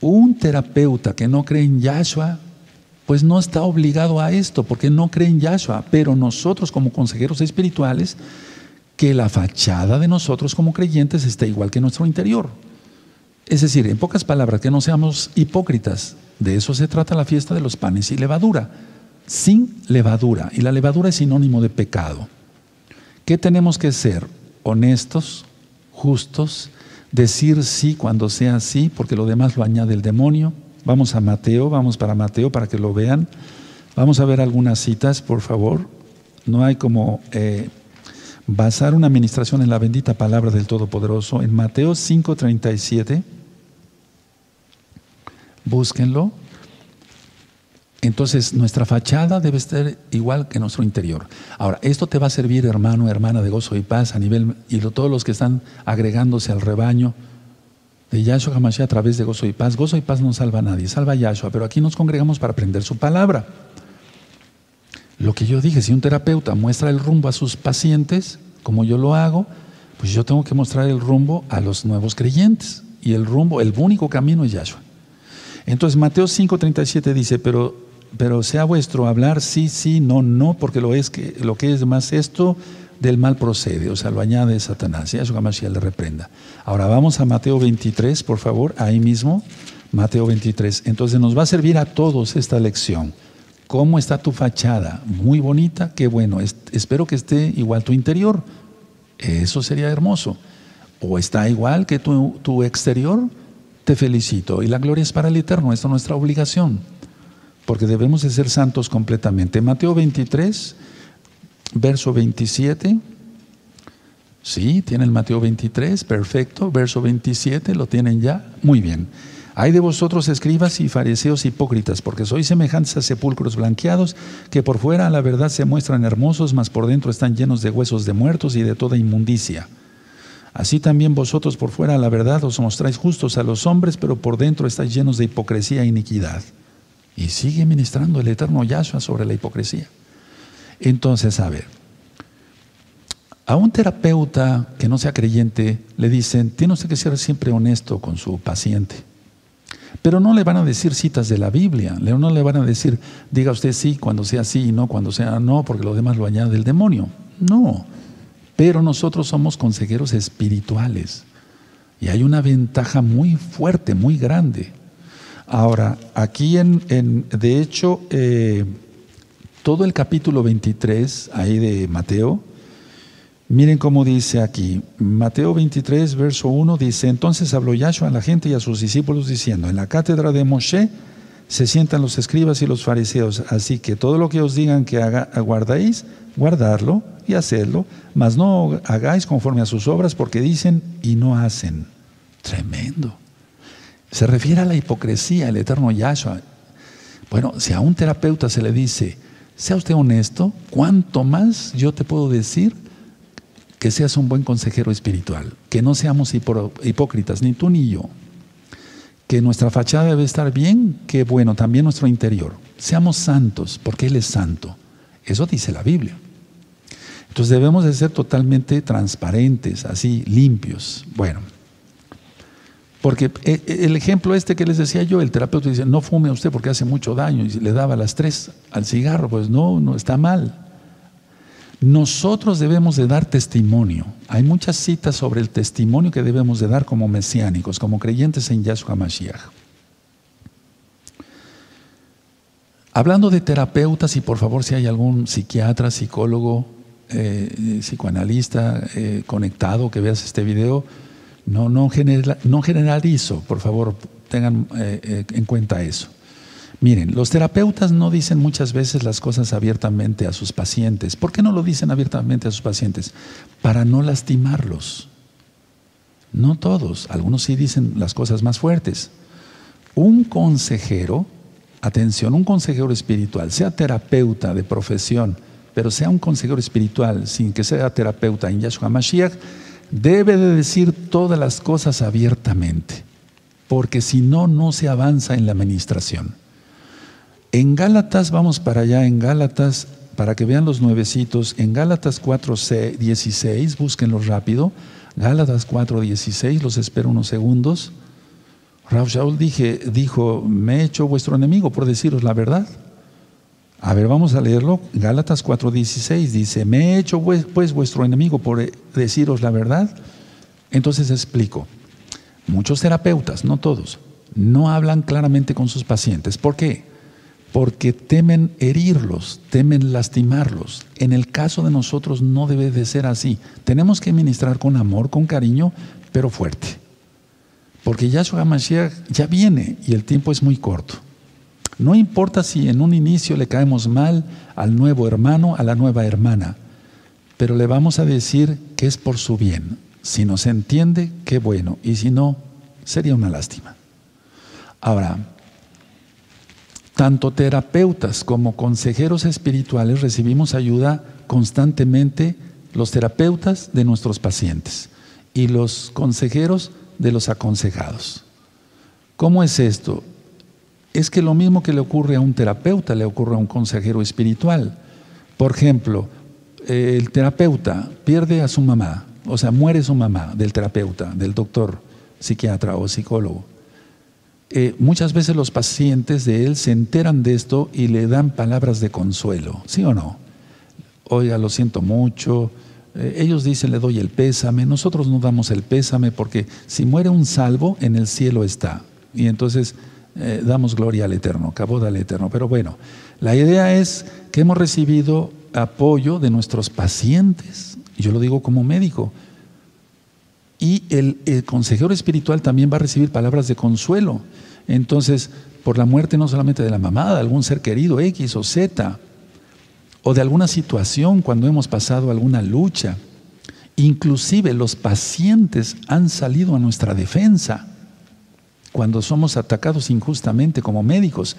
un terapeuta que no cree en Yahshua, pues no está obligado a esto, porque no cree en Yahshua. Pero nosotros como consejeros espirituales, que la fachada de nosotros como creyentes esté igual que nuestro interior. Es decir, en pocas palabras, que no seamos hipócritas. De eso se trata la fiesta de los panes y levadura. Sin levadura. Y la levadura es sinónimo de pecado. ¿Qué tenemos que ser? Honestos, justos, decir sí cuando sea sí, porque lo demás lo añade el demonio. Vamos a Mateo, vamos para Mateo para que lo vean. Vamos a ver algunas citas, por favor. No hay como eh, basar una administración en la bendita palabra del Todopoderoso. En Mateo 5:37, búsquenlo. Entonces, nuestra fachada debe estar igual que nuestro interior. Ahora, esto te va a servir, hermano, hermana de gozo y paz, a nivel, y todos los que están agregándose al rebaño de Yahshua HaMashiach a través de gozo y paz. Gozo y paz no salva a nadie, salva a Yahshua, pero aquí nos congregamos para aprender su palabra. Lo que yo dije, si un terapeuta muestra el rumbo a sus pacientes, como yo lo hago, pues yo tengo que mostrar el rumbo a los nuevos creyentes. Y el rumbo, el único camino es Yahshua. Entonces Mateo 5:37 dice, pero, pero sea vuestro hablar sí, sí, no, no, porque lo, es que, lo que es más esto del mal procede, o sea, lo añade Satanás. Yahshua Mashiach le reprenda. Ahora vamos a Mateo 23, por favor, ahí mismo, Mateo 23. Entonces nos va a servir a todos esta lección. ¿Cómo está tu fachada? Muy bonita, qué bueno. espero que esté igual tu interior. Eso sería hermoso. O está igual que tu, exterior, te felicito. Y la gloria es para el Eterno, esta es nuestra obligación. Porque debemos de ser santos completamente. Mateo 23, verso 27. Sí, tiene el Mateo 23, perfecto. Verso 27, ¿lo tienen ya? Muy bien. Hay de vosotros escribas y fariseos hipócritas, porque sois semejantes a sepulcros blanqueados, que por fuera a la verdad se muestran hermosos, mas por dentro están llenos de huesos de muertos y de toda inmundicia. Así también vosotros por fuera a la verdad os mostráis justos a los hombres, pero por dentro estáis llenos de hipocresía e iniquidad. Y sigue ministrando el eterno Yahshua sobre la hipocresía. Entonces, a ver, a un terapeuta que no sea creyente le dicen, tiene usted que ser siempre honesto con su paciente. Pero no le van a decir citas de la Biblia, no le van a decir, diga usted sí cuando sea sí y no cuando sea no, porque lo demás lo añade el demonio. No, pero nosotros somos consejeros espirituales y hay una ventaja muy fuerte, muy grande. Ahora, aquí en, de hecho, eh, todo el capítulo 23, ahí de Mateo, Miren cómo dice aquí, Mateo 23, verso 1 dice, entonces habló Yahshua a la gente y a sus discípulos diciendo, en la cátedra de Moshe se sientan los escribas y los fariseos, así que todo lo que os digan que haga, guardáis, guardarlo y hacerlo, mas no hagáis conforme a sus obras porque dicen y no hacen. Tremendo. Se refiere a la hipocresía, el eterno Yahshua. Bueno, si a un terapeuta se le dice, sea usted honesto, ¿cuánto más yo te puedo decir que seas un buen consejero espiritual, que no seamos hipócritas, ni tú ni yo, que nuestra fachada debe estar bien, que bueno, también nuestro interior. Seamos santos, porque Él es santo. Eso dice la Biblia. Entonces debemos de ser totalmente transparentes, así, limpios. Bueno, porque eh, eh, el ejemplo este que les decía yo, el terapeuta dice, no fume usted porque hace mucho daño, y le daba las tres al cigarro, pues no, no está mal. Nosotros debemos de dar testimonio. Hay muchas citas sobre el testimonio que debemos de dar como mesiánicos, como creyentes en Yahshua Mashiach. Hablando de terapeutas, y por favor si hay algún psiquiatra, psicólogo, eh, psicoanalista eh, conectado que veas este video, no, no, generalizo, por favor tengan eh, en cuenta eso. Miren, los terapeutas no dicen muchas veces las cosas abiertamente a sus pacientes. ¿Por qué no lo dicen abiertamente a sus pacientes? Para no lastimarlos. No todos, algunos sí dicen las cosas más fuertes. Un consejero, atención, un consejero espiritual, sea terapeuta de profesión, pero sea un consejero espiritual sin que sea terapeuta en Yahshua Mashiach, debe de decir todas las cosas abiertamente, porque si no, no se avanza en la administración. En Gálatas, vamos para allá, en Gálatas, para que vean los nuevecitos, en Gálatas 4, 16, búsquenlo rápido, Gálatas 4, 16, los espero unos segundos. Raúl Shaul dijo, me he hecho vuestro enemigo por deciros la verdad. A ver, vamos a leerlo. Gálatas 4:16 dice, me he hecho pues vuestro enemigo por deciros la verdad. Entonces explico. Muchos terapeutas, no todos, no hablan claramente con sus pacientes. ¿Por qué? Porque temen herirlos, temen lastimarlos. En el caso de nosotros no debe de ser así. Tenemos que ministrar con amor, con cariño, pero fuerte. Porque Yahshua Mashiach ya viene y el tiempo es muy corto. No importa si en un inicio le caemos mal al nuevo hermano, a la nueva hermana, pero le vamos a decir que es por su bien. Si nos entiende, qué bueno, y si no, sería una lástima. Ahora, tanto terapeutas como consejeros espirituales recibimos ayuda constantemente los terapeutas de nuestros pacientes y los consejeros de los aconsejados. ¿Cómo es esto? es que lo mismo que le ocurre a un terapeuta le ocurre a un consejero espiritual. Por ejemplo, el terapeuta pierde a su mamá, o sea, muere su mamá del terapeuta, del doctor, psiquiatra o psicólogo. Eh, muchas veces los pacientes de él se enteran de esto y le dan palabras de consuelo, ¿sí o no? Oiga, lo siento mucho. Eh, ellos dicen, le doy el pésame. Nosotros no damos el pésame porque si muere un salvo, en el cielo está. Y entonces eh, damos gloria al Eterno, cabo al Eterno. Pero bueno, la idea es que hemos recibido apoyo de nuestros pacientes, yo lo digo como médico, y el, consejero espiritual también va a recibir palabras de consuelo. Entonces, por la muerte no solamente de la mamá, de algún ser querido X o Z, o de alguna situación cuando hemos pasado alguna lucha, inclusive los pacientes han salido a nuestra defensa cuando somos atacados injustamente como médicos,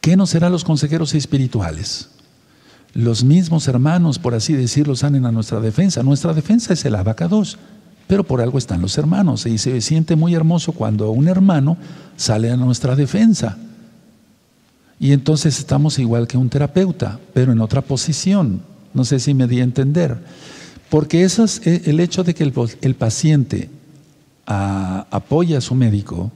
¿qué nos serán los consejeros espirituales? Los mismos hermanos, por así decirlo, salen a nuestra defensa. Nuestra defensa es el abacados, pero por algo están los hermanos. Y se siente muy hermoso cuando un hermano sale a nuestra defensa. Y entonces estamos igual que un terapeuta, pero en otra posición. No sé si me di a entender. Porque eh, el hecho de que el, paciente apoya a su médico,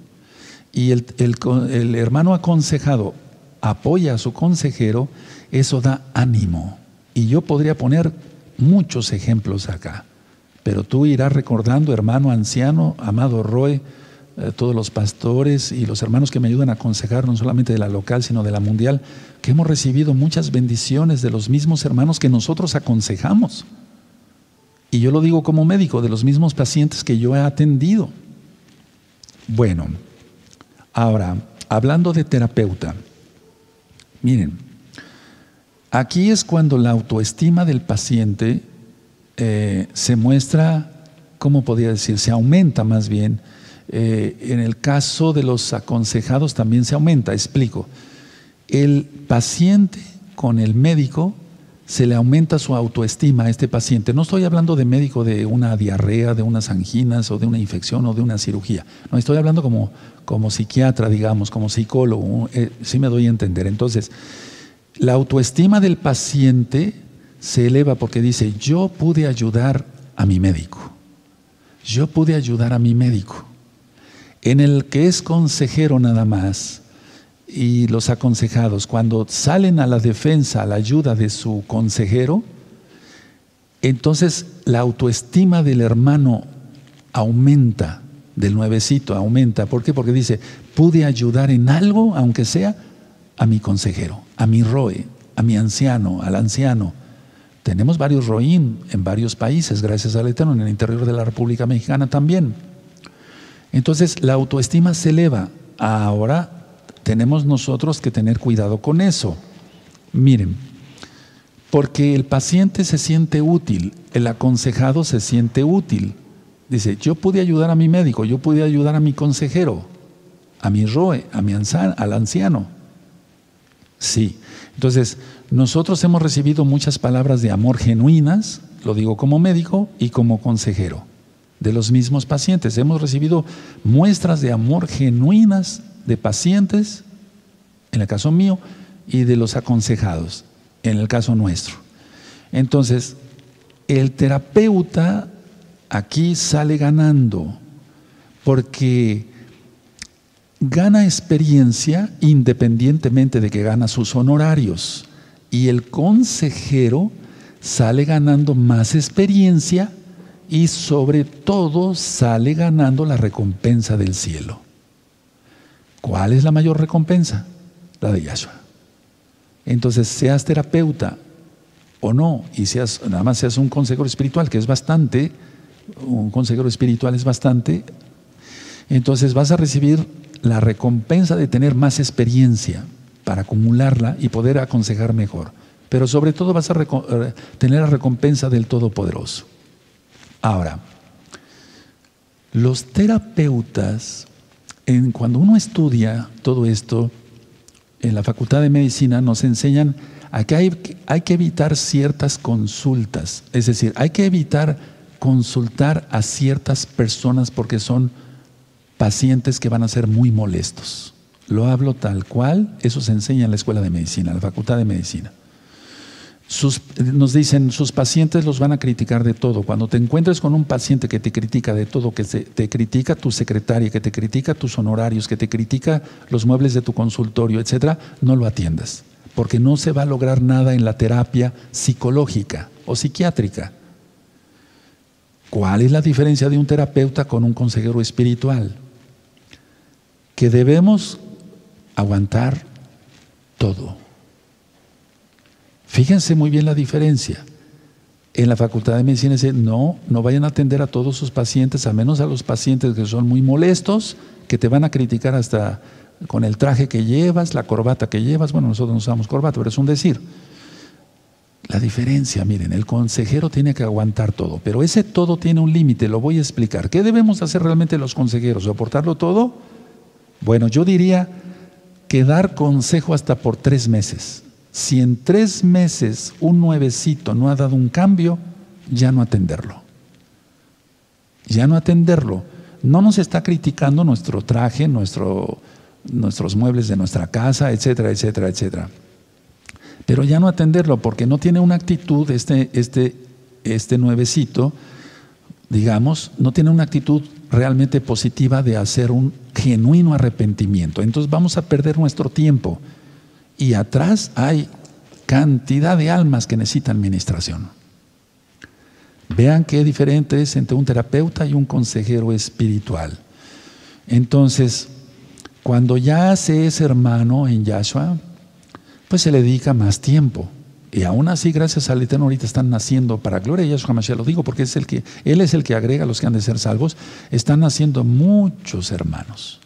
y el, hermano aconsejado apoya a su consejero, eso da ánimo. Y yo podría poner muchos ejemplos acá, pero tú irás recordando, hermano anciano, amado Roy, eh, todos los pastores y los hermanos que me ayudan a aconsejar, no solamente de la local, sino de la mundial, que hemos recibido muchas bendiciones de los mismos hermanos que nosotros aconsejamos. Y yo lo digo como médico, de los mismos pacientes que yo he atendido. Bueno, Ahora, hablando de terapeuta, miren, aquí es cuando la autoestima del paciente eh, se muestra, ¿cómo podría decir? Se aumenta más bien. Eh, en el caso de los aconsejados también se aumenta, explico. El paciente con el médico se le aumenta su autoestima a este paciente. No estoy hablando de médico de una diarrea, de unas anginas o de una infección o de una cirugía. No, estoy hablando como, como psiquiatra, digamos, como psicólogo. Eh, sí me doy a entender. Entonces, la autoestima del paciente se eleva porque dice, yo pude ayudar a mi médico. Yo pude ayudar a mi médico. En el que es consejero nada más, y los aconsejados, cuando salen a la defensa, a la ayuda de su consejero, entonces la autoestima del hermano aumenta, del nuevecito aumenta. ¿Por qué? Porque dice, pude ayudar en algo, aunque sea, a mi consejero, a mi roe, a mi anciano, al anciano. Tenemos varios roín en varios países, gracias al Eterno, en el interior de la República Mexicana también. Entonces la autoestima se eleva. Ahora tenemos nosotros que tener cuidado con eso. Miren, porque el paciente se siente útil, el aconsejado se siente útil. Dice, yo pude ayudar a mi médico, yo pude ayudar a mi consejero, a mi ROE, a mi al anciano. Sí. Entonces, nosotros hemos recibido muchas palabras de amor genuinas, lo digo como médico y como consejero, de los mismos pacientes. Hemos recibido muestras de amor genuinas de pacientes, en el caso mío, y de los aconsejados, en el caso nuestro. Entonces, el terapeuta aquí sale ganando, porque gana experiencia independientemente de que gana sus honorarios. Y el consejero sale ganando más experiencia y sobre todo sale ganando la recompensa del cielo. ¿Cuál es la mayor recompensa? La de Yahshua. Entonces, seas terapeuta o no, y seas, nada más seas un consejero espiritual, que es bastante, un consejero espiritual es bastante, entonces vas a recibir la recompensa de tener más experiencia para acumularla y poder aconsejar mejor. Pero sobre todo vas a eh, tener la recompensa del Todopoderoso. Ahora, los terapeutas, en, cuando uno estudia todo esto, en la Facultad de Medicina nos enseñan a que hay, hay que evitar ciertas consultas, es decir, hay que evitar consultar a ciertas personas porque son pacientes que van a ser muy molestos. Lo hablo tal cual, eso se enseña en la Escuela de Medicina, en la Facultad de Medicina. nos dicen, sus pacientes los van a criticar de todo. Cuando te encuentres con un paciente que te critica de todo, que te critica tu secretaria, que te critica tus honorarios, que te critica los muebles de tu consultorio, etcétera, no lo atiendas, porque no se va a lograr nada en la terapia psicológica o psiquiátrica. ¿Cuál es la diferencia de un terapeuta con un consejero espiritual? que debemos aguantar todo. Fíjense muy bien la diferencia. En la Facultad de Medicina dice, no, no vayan a atender a todos sus pacientes, a menos a los pacientes que son muy molestos, que te van a criticar hasta con el traje que llevas, la corbata que llevas. Bueno, nosotros no usamos corbata, pero es un decir. La diferencia, miren, el consejero tiene que aguantar todo, pero ese todo tiene un límite, lo voy a explicar. ¿Qué debemos hacer realmente los consejeros? ¿Soportarlo todo? Bueno, yo diría que dar consejo hasta por tres meses. Si en tres meses un nuevecito no ha dado un cambio, ya no atenderlo. Ya no atenderlo. No nos está criticando nuestro traje, nuestro, nuestros muebles de nuestra casa, etcétera, etcétera, etcétera. Pero ya no atenderlo porque no tiene una actitud, este, este, este nuevecito, digamos, no tiene una actitud realmente positiva de hacer un genuino arrepentimiento. Entonces vamos a perder nuestro tiempo. Y atrás hay cantidad de almas que necesitan administración. Vean qué diferente es entre un terapeuta y un consejero espiritual. Entonces, cuando ya se es hermano en Yahshua, pues se le dedica más tiempo. Y aún así, gracias al Eterno, ahorita están naciendo para gloria de Yahshua Mashiach. Lo digo porque es el que, Él es el que agrega a los que han de ser salvos. Están naciendo muchos hermanos.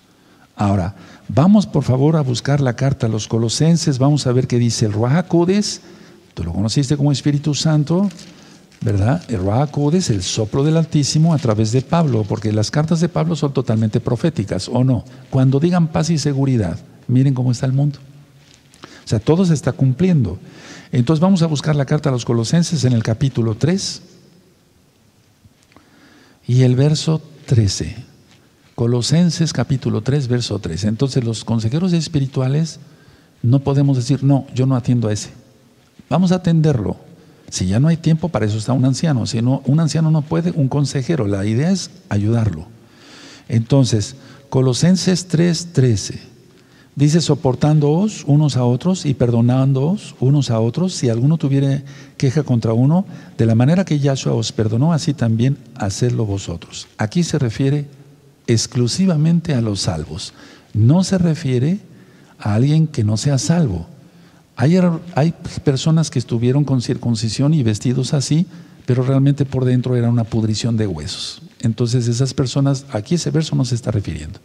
Ahora, vamos por favor a buscar la carta a los colosenses. Vamos a ver qué dice el Ruajacodes. Tú lo conociste como Espíritu Santo, ¿verdad? El Ruajacodes, el soplo del Altísimo a través de Pablo, porque las cartas de Pablo son totalmente proféticas, ¿o no? Cuando digan paz y seguridad, miren cómo está el mundo. O sea, todo se está cumpliendo. Entonces vamos a buscar la carta a los colosenses en el capítulo 3 y el verso 13. Colosenses capítulo 3, verso 3. Entonces los consejeros espirituales no podemos decir, no, yo no atiendo a ese. Vamos a atenderlo. Si ya no hay tiempo, para eso está un anciano. Si no, un anciano no puede, un consejero. La idea es ayudarlo. Entonces, Colosenses 3, 13. Dice, soportándoos unos a otros y perdonándoos unos a otros, si alguno tuviera queja contra uno, de la manera que Yahshua os perdonó, así también hacedlo vosotros. Aquí se refiere exclusivamente a los salvos. No se refiere a alguien que no sea salvo. Hay, hay personas que estuvieron con circuncisión y vestidos así, pero realmente por dentro era una pudrición de huesos. Entonces esas personas, aquí ese verso no se está refiriendo.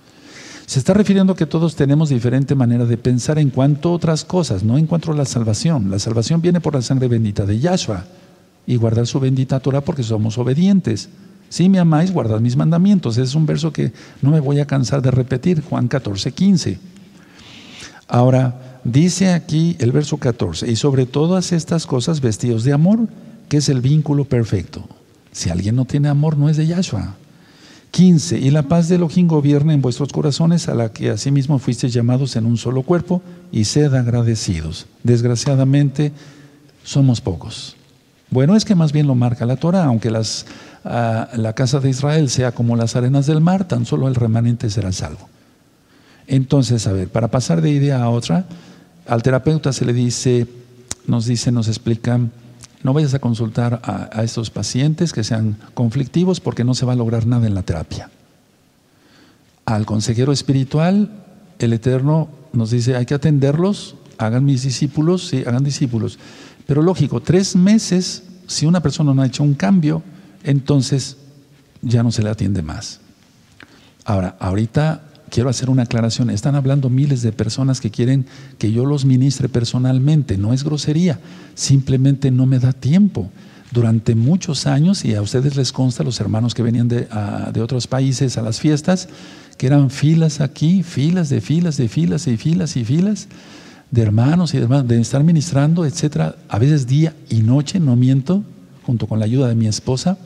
Se está refiriendo que todos tenemos diferente manera de pensar en cuanto a otras cosas, no en cuanto a la salvación. La salvación viene por la sangre bendita de Yahshua y guardar su bendita Torah porque somos obedientes. Si me amáis, guardad mis mandamientos. Es un verso que no me voy a cansar de repetir, Juan 14, 15. Ahora, dice aquí el verso 14, y sobre todas estas cosas vestidos de amor, que es el vínculo perfecto. Si alguien no tiene amor, no es de Yahshua. 15. Y la paz de Elohim gobierne en vuestros corazones, a la que asimismo fuisteis llamados en un solo cuerpo, y sed agradecidos. Desgraciadamente, somos pocos. Bueno, es que más bien lo marca la Torah, aunque las, ah, la casa de Israel sea como las arenas del mar, tan solo el remanente será salvo. Entonces, a ver, para pasar de idea a otra, al terapeuta se le dice, nos dice, nos explican, no vayas a consultar a, estos pacientes que sean conflictivos porque no se va a lograr nada en la terapia. Al consejero espiritual, el Eterno nos dice, hay que atenderlos, hagan mis discípulos, sí, hagan discípulos. Pero lógico, tres meses, si una persona no ha hecho un cambio, entonces ya no se le atiende más. Ahora, ahorita quiero hacer una aclaración. Están hablando miles de personas que quieren que yo los ministre personalmente. No es grosería, simplemente no me da tiempo. Durante muchos años, y a ustedes les consta, los hermanos que venían de, otros países a las fiestas, que eran filas aquí, filas de filas de filas y filas y filas de hermanos y de hermanos, de estar ministrando, etcétera, a veces día y noche, no miento, junto con la ayuda de mi esposa,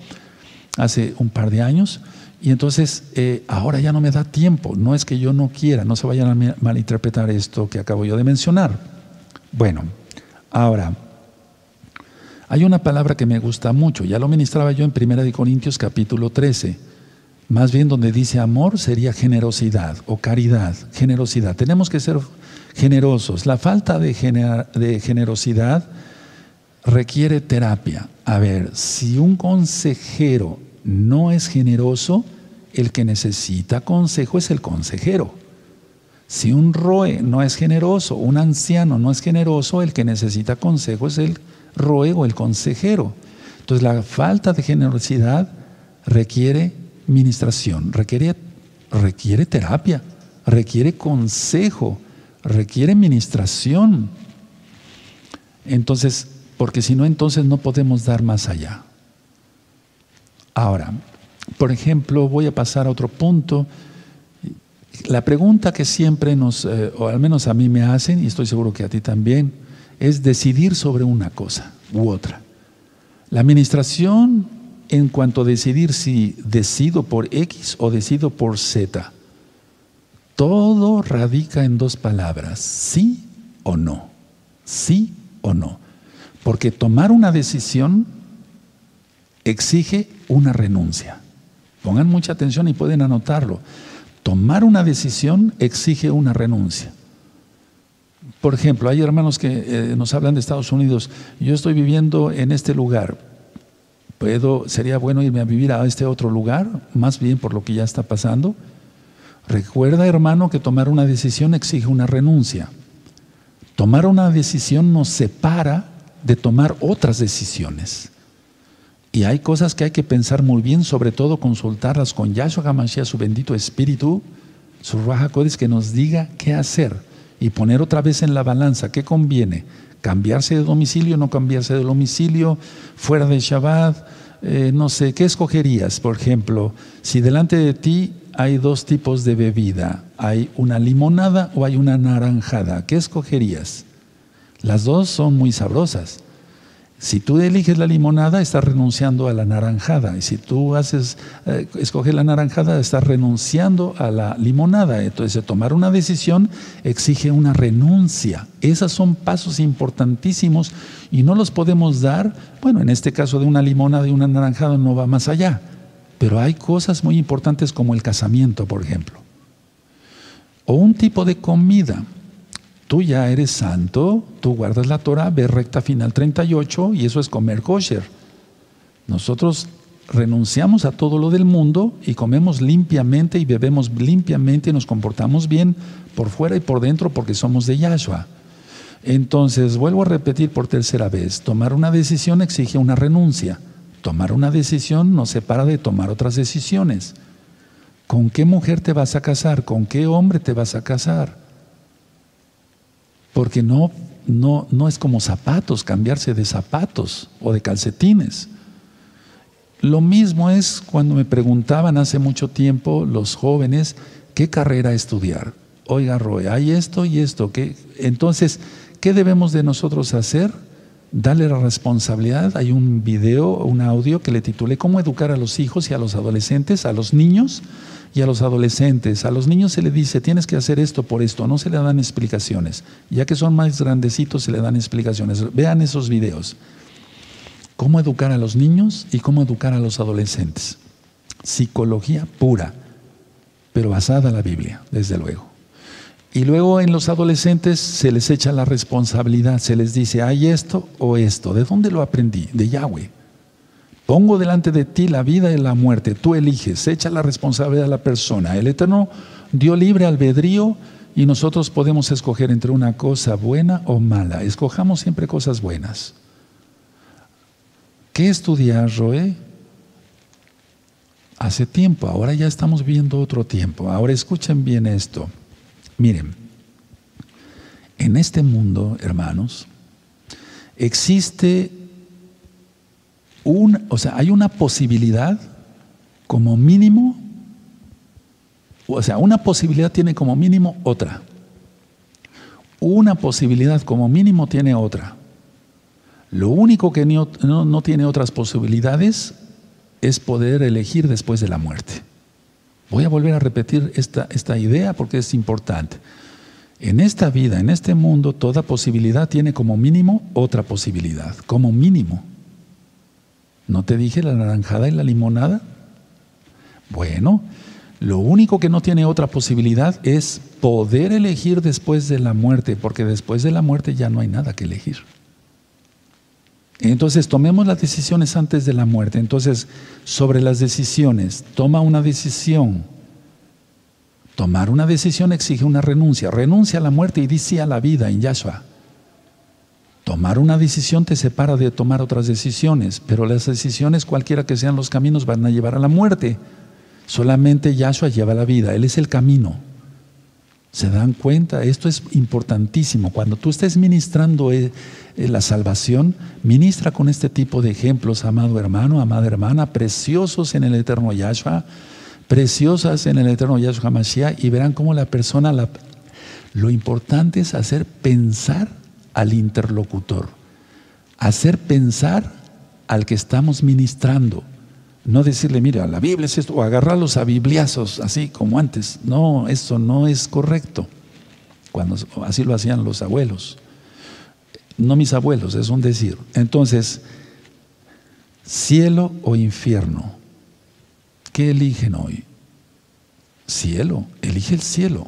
hace un par de años. Y entonces, eh, ahora ya no me da tiempo. No es que yo no quiera, no se vayan a malinterpretar esto que acabo yo de mencionar. Bueno, ahora, hay una palabra que me gusta mucho. Ya lo ministraba yo en Primera de Corintios capítulo 13. Más bien donde dice amor sería generosidad o caridad. Generosidad. Tenemos que ser generosos. La falta de, de generosidad requiere terapia. A ver, si un consejero no es generoso, el que necesita consejo es el consejero. Si un roe no es generoso, un anciano no es generoso, el que necesita consejo es el roe o el consejero. Entonces la falta de generosidad requiere ministración, requiere, requiere terapia, requiere consejo, requiere ministración. Entonces, porque si no, entonces no podemos dar más allá. Ahora, por ejemplo, voy a pasar a otro punto. La pregunta que siempre nos, eh, o al menos a mí me hacen, y estoy seguro que a ti también, es decidir sobre una cosa u otra. La administración en cuanto a decidir si decido por X o decido por Z, todo radica en dos palabras, sí o no, sí o no. Porque tomar una decisión exige una renuncia. Pongan mucha atención y pueden anotarlo. Tomar una decisión exige una renuncia. Por ejemplo, hay hermanos que eh, nos hablan de Estados Unidos. Yo estoy viviendo en este lugar. ¿Puedo, ¿Sería bueno irme a vivir a este otro lugar? Más bien por lo que ya está pasando. Recuerda, hermano, que tomar una decisión exige una renuncia. Tomar una decisión nos separa de tomar otras decisiones. Y hay cosas que hay que pensar muy bien, sobre todo consultarlas con Yahshua HaMashiach, su bendito espíritu, su Raja que nos diga qué hacer y poner otra vez en la balanza qué conviene. Cambiarse de domicilio, no cambiarse de domicilio, fuera de Shabbat, eh, no sé, ¿qué escogerías? Por ejemplo, si delante de ti hay dos tipos de bebida, hay una limonada o hay una naranjada, ¿qué escogerías? Las dos son muy sabrosas. Si tú eliges la limonada, estás renunciando a la naranjada. Y si tú haces, eh, escoges la naranjada, estás renunciando a la limonada. Entonces, tomar una decisión exige una renuncia. Esos son pasos importantísimos y no los podemos dar. Bueno, en este caso de una limonada y una naranjada no va más allá. Pero hay cosas muy importantes como el casamiento, por ejemplo. O un tipo de comida tú ya eres santo, tú guardas la Torah, ve recta final 38 y eso es comer kosher. Nosotros renunciamos a todo lo del mundo y comemos limpiamente y bebemos limpiamente y nos comportamos bien por fuera y por dentro porque somos de Yahshua. Entonces, vuelvo a repetir por tercera vez, tomar una decisión exige una renuncia. Tomar una decisión nos separa de tomar otras decisiones. ¿Con qué mujer te vas a casar? ¿Con qué hombre te vas a casar? Porque no, no, no es como zapatos, cambiarse de zapatos o de calcetines. Lo mismo es cuando me preguntaban hace mucho tiempo los jóvenes qué carrera estudiar. Oiga, Roy, hay esto y esto. ¿qué? Entonces, ¿qué debemos de nosotros hacer? Darle la responsabilidad. Hay un video, un audio que le titulé ¿Cómo educar a los hijos y a los adolescentes, a los niños y a los adolescentes? A los niños se le dice, tienes que hacer esto por esto, no se le dan explicaciones. Ya que son más grandecitos, se le dan explicaciones. Vean esos videos. ¿Cómo educar a los niños y cómo educar a los adolescentes? Psicología pura, pero basada en la Biblia, desde luego. Y luego en los adolescentes se les echa la responsabilidad, se les dice, hay esto o esto. ¿De dónde lo aprendí? De Yahweh. Pongo delante de ti la vida y la muerte, tú eliges, echa la responsabilidad a la persona. El Eterno dio libre albedrío y nosotros podemos escoger entre una cosa buena o mala. Escojamos siempre cosas buenas. ¿Qué estudiar, Roé? Hace tiempo, ahora ya estamos viendo otro tiempo. Ahora escuchen bien esto. Miren, en este mundo, hermanos, existe un, o sea, hay una posibilidad como mínimo, o sea, una posibilidad tiene como mínimo otra. Una posibilidad como mínimo tiene otra. Lo único que no, no, tiene otras posibilidades es poder elegir después de la muerte. Voy a volver a repetir esta, esta idea porque es importante. En esta vida, en este mundo, toda posibilidad tiene como mínimo otra posibilidad, como mínimo. ¿No te dije la naranjada y la limonada? Bueno, lo único que no tiene otra posibilidad es poder elegir después de la muerte, porque después de la muerte ya no hay nada que elegir. Entonces tomemos las decisiones antes de la muerte. Entonces, sobre las decisiones, toma una decisión. Tomar una decisión exige una renuncia. Renuncia a la muerte y dice a la vida en Yahshua. Tomar una decisión te separa de tomar otras decisiones, pero las decisiones, cualquiera que sean los caminos, van a llevar a la muerte. Solamente Yahshua lleva la vida, Él es el camino. ¿Se dan cuenta? Esto es importantísimo. Cuando tú estés ministrando eh, eh, la salvación, ministra con este tipo de ejemplos, amado hermano, amada hermana, preciosos en el eterno Yahshua, preciosas en el eterno Yahshua Mashiach, y verán cómo la persona, lo importante es hacer pensar al interlocutor, hacer pensar al que estamos ministrando. No decirle, mira, la Biblia es esto, o agarrarlos a bibliazos, así como antes. No, eso no es correcto. Cuando así lo hacían los abuelos. No mis abuelos, es un decir. Entonces, cielo o infierno, ¿qué eligen hoy? Cielo, elige el cielo.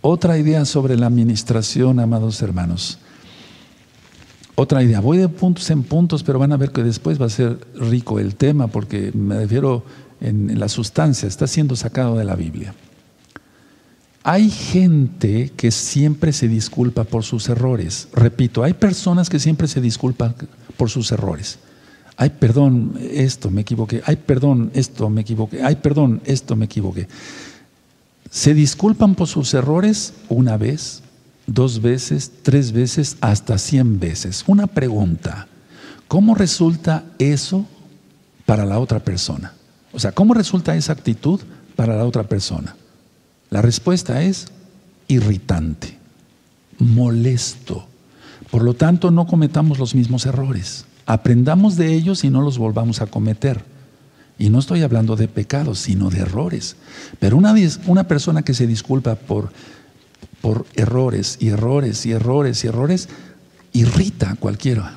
Otra idea sobre la administración, amados hermanos otra idea. Voy de puntos en puntos, pero van a ver que después va a ser rico el tema, porque me refiero en, la sustancia, está siendo sacado de la Biblia. Hay gente que siempre se disculpa por sus errores. Repito, hay personas que siempre se disculpan por sus errores. Ay, perdón, esto me equivoqué. Ay, perdón, esto me equivoqué. Ay, perdón, esto me equivoqué. Se disculpan por sus errores una vez, dos veces, tres veces, hasta cien veces. Una pregunta, ¿cómo resulta eso para la otra persona? O sea, ¿cómo resulta esa actitud para la otra persona? La respuesta es irritante, molesto. Por lo tanto, no cometamos los mismos errores. Aprendamos de ellos y no los volvamos a cometer. Y no estoy hablando de pecados, sino de errores. Pero una, una persona que se disculpa por por errores y errores y errores y errores, irrita a cualquiera,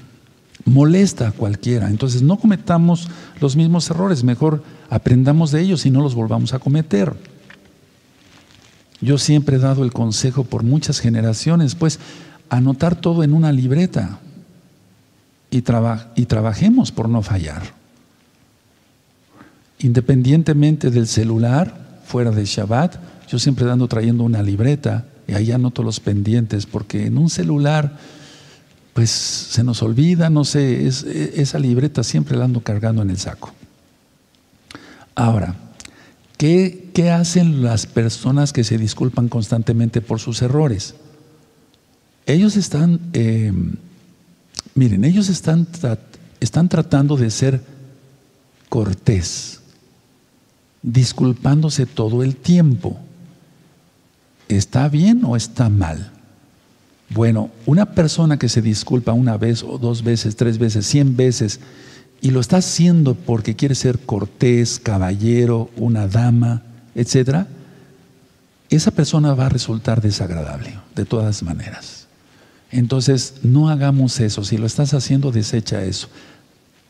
molesta a cualquiera. Entonces no cometamos los mismos errores, mejor aprendamos de ellos y no los volvamos a cometer. Yo siempre he dado el consejo por muchas generaciones, pues anotar todo en una libreta y, y trabajemos por no fallar. Independientemente del celular, fuera de Shabbat, yo siempre ando trayendo una libreta ahí anoto los pendientes, porque en un celular, pues se nos olvida, no sé, esa libreta siempre la ando cargando en el saco. Ahora, ¿qué, qué hacen las personas que se disculpan constantemente por sus errores? Ellos están, eh, miren, ellos están, están tratando de ser cortés, disculpándose todo el tiempo. ¿Está bien o está mal? Bueno, una persona que se disculpa una vez o dos veces, tres veces, cien veces, y lo está haciendo porque quiere ser cortés, caballero, una dama, etc., esa persona va a resultar desagradable, de todas maneras. Entonces, no hagamos eso. Si lo estás haciendo, desecha eso.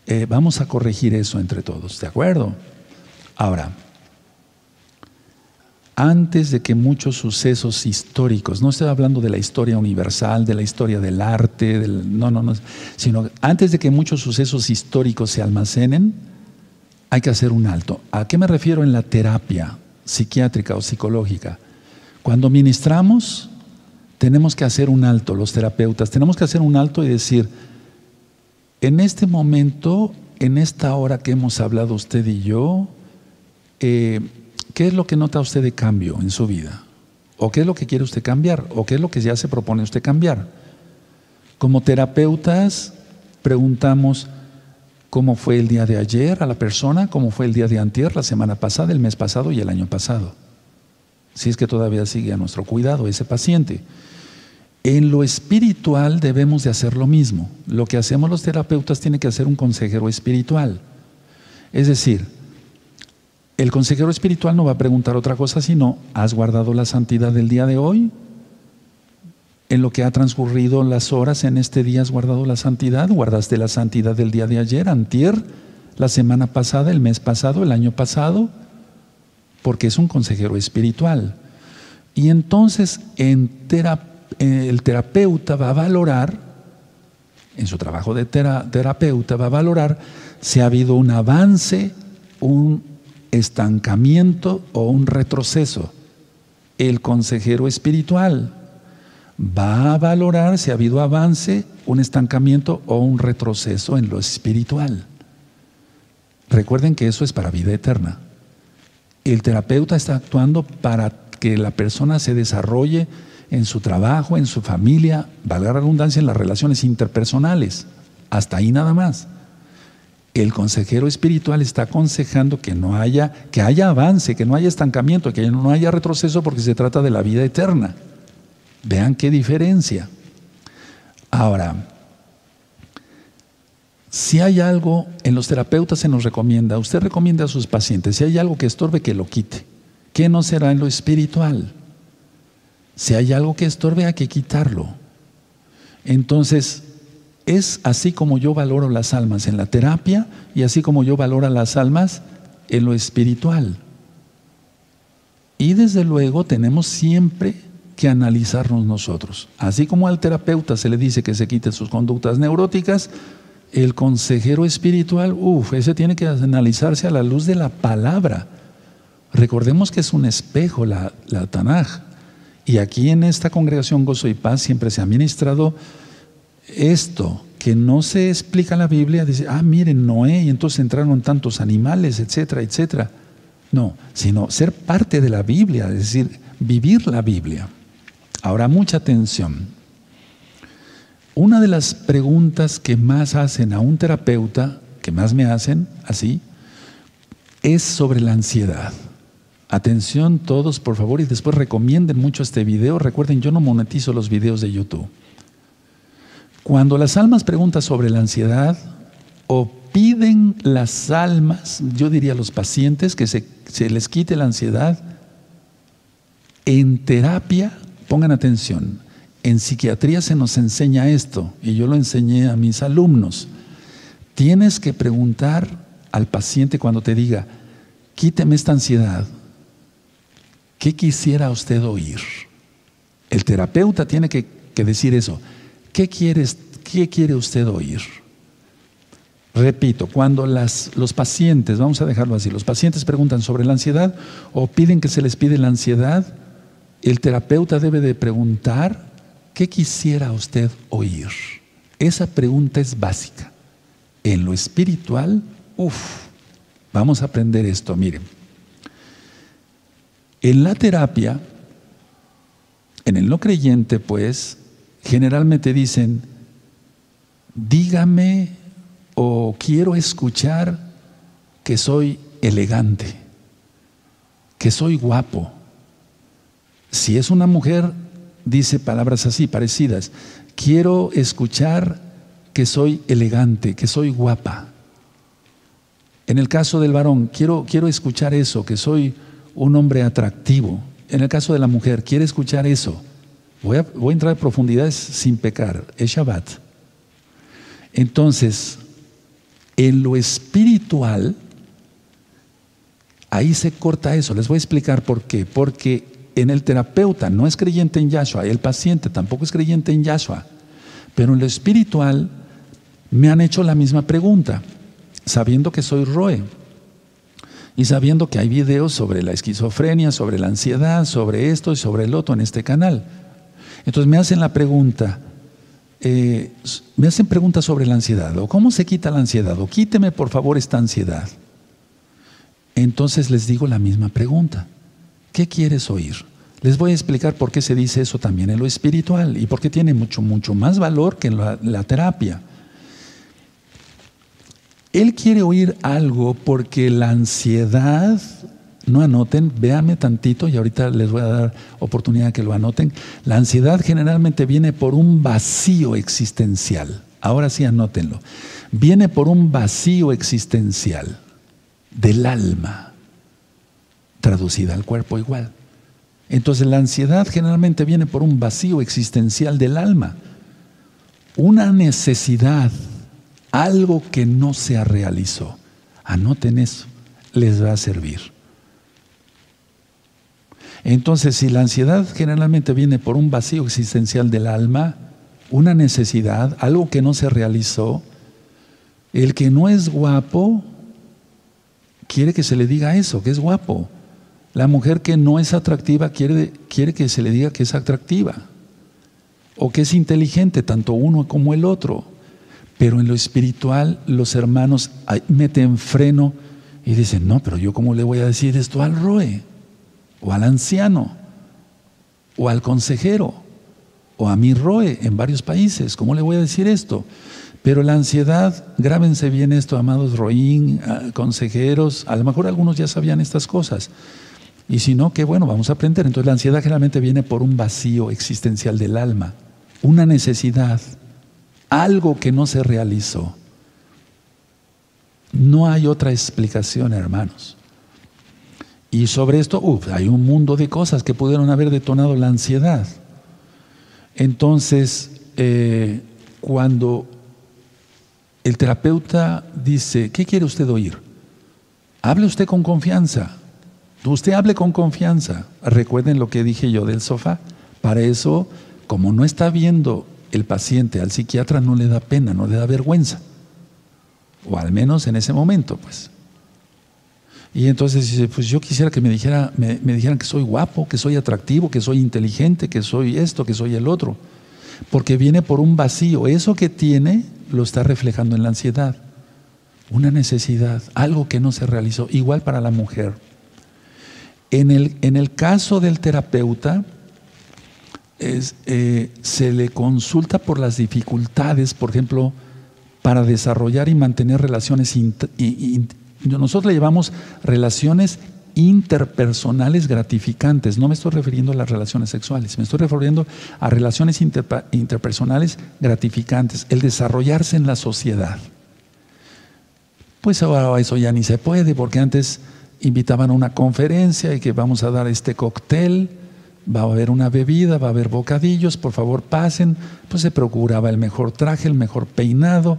Eh, vamos a corregir eso entre todos, ¿de acuerdo? Ahora, antes de que muchos sucesos históricos, no estoy hablando de la historia universal, de la historia del arte, no, no, no, sino antes de que muchos sucesos históricos se almacenen, hay que hacer un alto. ¿A qué me refiero en la terapia psiquiátrica o psicológica? Cuando ministramos, tenemos que hacer un alto, los terapeutas, tenemos que hacer un alto y decir, en este momento, en esta hora que hemos hablado usted y yo, eh, ¿Qué es lo que nota usted de cambio en su vida? ¿O qué es lo que quiere usted cambiar? ¿O qué es lo que ya se propone usted cambiar? Como terapeutas preguntamos cómo fue el día de ayer a la persona, cómo fue el día de antier, la semana pasada, el mes pasado y el año pasado. Si es que todavía sigue a nuestro cuidado ese paciente. En lo espiritual debemos de hacer lo mismo. Lo que hacemos los terapeutas tiene que hacer un consejero espiritual. Es decir, el consejero espiritual no va a preguntar otra cosa sino, ¿has guardado la santidad del día de hoy? En lo que ha transcurrido las horas en este día has guardado la santidad, guardaste la santidad del día de ayer, antier, la semana pasada, el mes pasado, el año pasado, porque es un consejero espiritual. Y entonces en el terapeuta va a valorar, en su trabajo de terapeuta va a valorar si ha habido un avance, un estancamiento o un retroceso. El consejero espiritual va a valorar si ha habido avance, un estancamiento o un retroceso en lo espiritual. Recuerden que eso es para vida eterna. El terapeuta está actuando para que la persona se desarrolle en su trabajo, en su familia, valga la redundancia, en las relaciones interpersonales. Hasta ahí nada más el consejero espiritual está aconsejando que no haya, que haya avance, que no haya estancamiento, que no haya retroceso porque se trata de la vida eterna. Vean qué diferencia. Ahora, si hay algo, en los terapeutas se nos recomienda, usted recomienda a sus pacientes, si hay algo que estorbe, que lo quite. ¿Qué no será en lo espiritual? Si hay algo que estorbe, hay que quitarlo. Entonces, es así como yo valoro las almas en la terapia y así como yo valoro las almas en lo espiritual. Y desde luego tenemos siempre que analizarnos nosotros. Así como al terapeuta se le dice que se quite sus conductas neuróticas, el consejero espiritual, uff, ese tiene que analizarse a la luz de la palabra. Recordemos que es un espejo la, la Tanaj. Y aquí en esta congregación Gozo y Paz siempre se ha ministrado esto que no se explica en la Biblia, dice, ah, miren, Noé, y entonces entraron tantos animales, etcétera, etcétera. No, sino ser parte de la Biblia, es decir, vivir la Biblia. Ahora, mucha atención. Una de las preguntas que más hacen a un terapeuta, que más me hacen así, es sobre la ansiedad. Atención todos, por favor, y después recomienden mucho este video. Recuerden, yo no monetizo los videos de YouTube. Cuando las almas preguntan sobre la ansiedad o piden las almas, yo diría a los pacientes que se, les quite la ansiedad, en terapia, pongan atención, en psiquiatría se nos enseña esto y yo lo enseñé a mis alumnos. Tienes que preguntar al paciente cuando te diga, quíteme esta ansiedad, ¿qué quisiera usted oír? El terapeuta tiene que, que decir eso. ¿Qué, qué quiere usted oír? Repito, cuando los pacientes, vamos a dejarlo así, los pacientes preguntan sobre la ansiedad o piden que se les pide la ansiedad, el terapeuta debe de preguntar, ¿qué quisiera usted oír? Esa pregunta es básica. En lo espiritual, uff, vamos a aprender esto, miren. En la terapia, en el no creyente, pues, generalmente dicen, dígame o quiero escuchar que soy elegante, que soy guapo. Si es una mujer, dice palabras así, parecidas. Quiero escuchar que soy elegante, que soy guapa. En el caso del varón, quiero, quiero escuchar eso, que soy un hombre atractivo. En el caso de la mujer, quiere escuchar eso. Voy a, entrar en profundidades sin pecar. Es Shabbat. Entonces, en lo espiritual, ahí se corta eso. Les voy a explicar por qué. Porque en el terapeuta no es creyente en Yahshua, el paciente tampoco es creyente en Yahshua. Pero en lo espiritual me han hecho la misma pregunta, sabiendo que soy Roe y sabiendo que hay videos sobre la esquizofrenia, sobre la ansiedad, sobre esto y sobre el otro en este canal. Entonces me hacen la pregunta, eh, me hacen preguntas sobre la ansiedad, o cómo se quita la ansiedad, o quíteme por favor esta ansiedad. Entonces les digo la misma pregunta, ¿qué quieres oír? Les voy a explicar por qué se dice eso también en lo espiritual y por qué tiene mucho, mucho más valor que en la terapia. Él quiere oír algo porque la ansiedad, no anoten, véanme tantito y ahorita les voy a dar oportunidad que lo anoten. La ansiedad generalmente viene por un vacío existencial. Ahora sí anótenlo. Viene por un vacío existencial del alma, traducida al cuerpo igual. Entonces la ansiedad generalmente viene por un vacío existencial del alma, una necesidad algo que no se realizó. Anoten eso, les va a servir. Entonces, si la ansiedad generalmente viene por un vacío existencial del alma, una necesidad, algo que no se realizó, el que no es guapo quiere que se le diga eso, que es guapo. La mujer que no es atractiva quiere, quiere que se le diga que es atractiva o que es inteligente, tanto uno como el otro. Pero en lo espiritual los hermanos meten freno y dicen, no, pero yo cómo le voy a decir esto al roe, o al anciano, o al consejero, o a mi roe en varios países, ¿cómo le voy a decir esto? Pero la ansiedad, grábense bien esto, amados roín, ah, consejeros, a lo mejor algunos ya sabían estas cosas. Y si no, qué bueno, vamos a aprender. Entonces la ansiedad generalmente viene por un vacío existencial del alma, una necesidad algo que no se realizó. No hay otra explicación, hermanos. Y sobre esto, hay un mundo de cosas que pudieron haber detonado la ansiedad. Entonces, eh, cuando el terapeuta dice, ¿qué quiere usted oír? Hable usted con confianza. Usted hable con confianza. Recuerden lo que dije yo del sofá. Para eso, como no está viendo el paciente al psiquiatra no le da pena, no le da vergüenza. O al menos en ese momento, pues. Y entonces dice, pues yo quisiera que me, dijera, me, dijeran que soy guapo, que soy atractivo, que soy inteligente, que soy esto, que soy el otro. Porque viene por un vacío. Eso que tiene lo está reflejando en la ansiedad. Una necesidad, algo que no se realizó. Igual para la mujer. En el, en el caso del terapeuta, eh, se le consulta por las dificultades, por ejemplo, para desarrollar y mantener relaciones, nosotros le llevamos relaciones interpersonales gratificantes. No me estoy refiriendo a las relaciones sexuales, me estoy refiriendo a relaciones interpersonales gratificantes, el desarrollarse en la sociedad. Pues ahora eso ya ni se puede, porque antes invitaban a una conferencia y que vamos a dar este cóctel va a haber una bebida, va a haber bocadillos, por favor pasen. Pues se procuraba el mejor traje, el mejor peinado.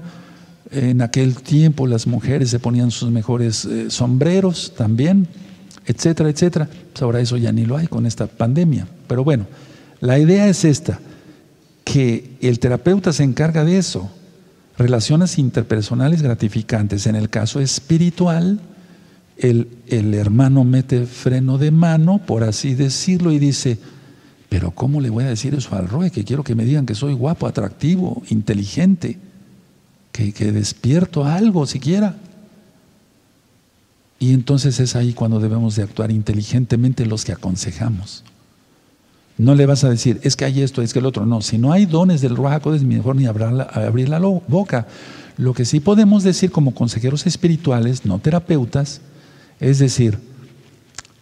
En aquel tiempo las mujeres se ponían sus mejores eh, sombreros también, etcétera, etcétera. Pues ahora eso ya ni lo hay con esta pandemia. Pero bueno, la idea es esta, que el terapeuta se encarga de eso, relaciones interpersonales gratificantes. En el caso espiritual, el, hermano mete freno de mano, por así decirlo, y dice, pero ¿cómo le voy a decir eso al Roe? Que quiero que me digan que soy guapo, atractivo, inteligente, que, despierto algo siquiera. Y entonces es ahí cuando debemos de actuar inteligentemente los que aconsejamos. No le vas a decir, es que hay esto, es que el otro. No, si no hay dones del Ruach es mejor ni abrir la boca. Lo que sí podemos decir como consejeros espirituales, no terapeutas, es decir,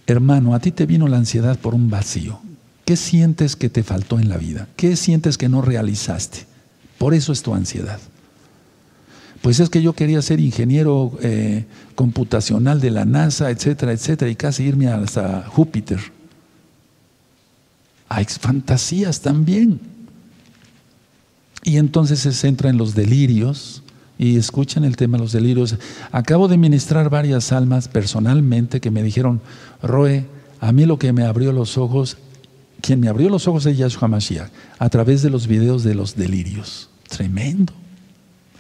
hermano, a ti te vino la ansiedad por un vacío. ¿Qué sientes que te faltó en la vida? ¿Qué sientes que no realizaste? Por eso es tu ansiedad. Pues es que yo quería ser ingeniero eh, computacional de la NASA, etcétera, etcétera, y casi irme hasta Júpiter. Hay fantasías también. Y entonces se centra en los delirios, y escuchen el tema de los delirios. Acabo de ministrar varias almas personalmente que me dijeron, Roe, a mí lo que me abrió los ojos, quien me abrió los ojos es Yahshua Mashiach, a través de los videos de los delirios. Tremendo.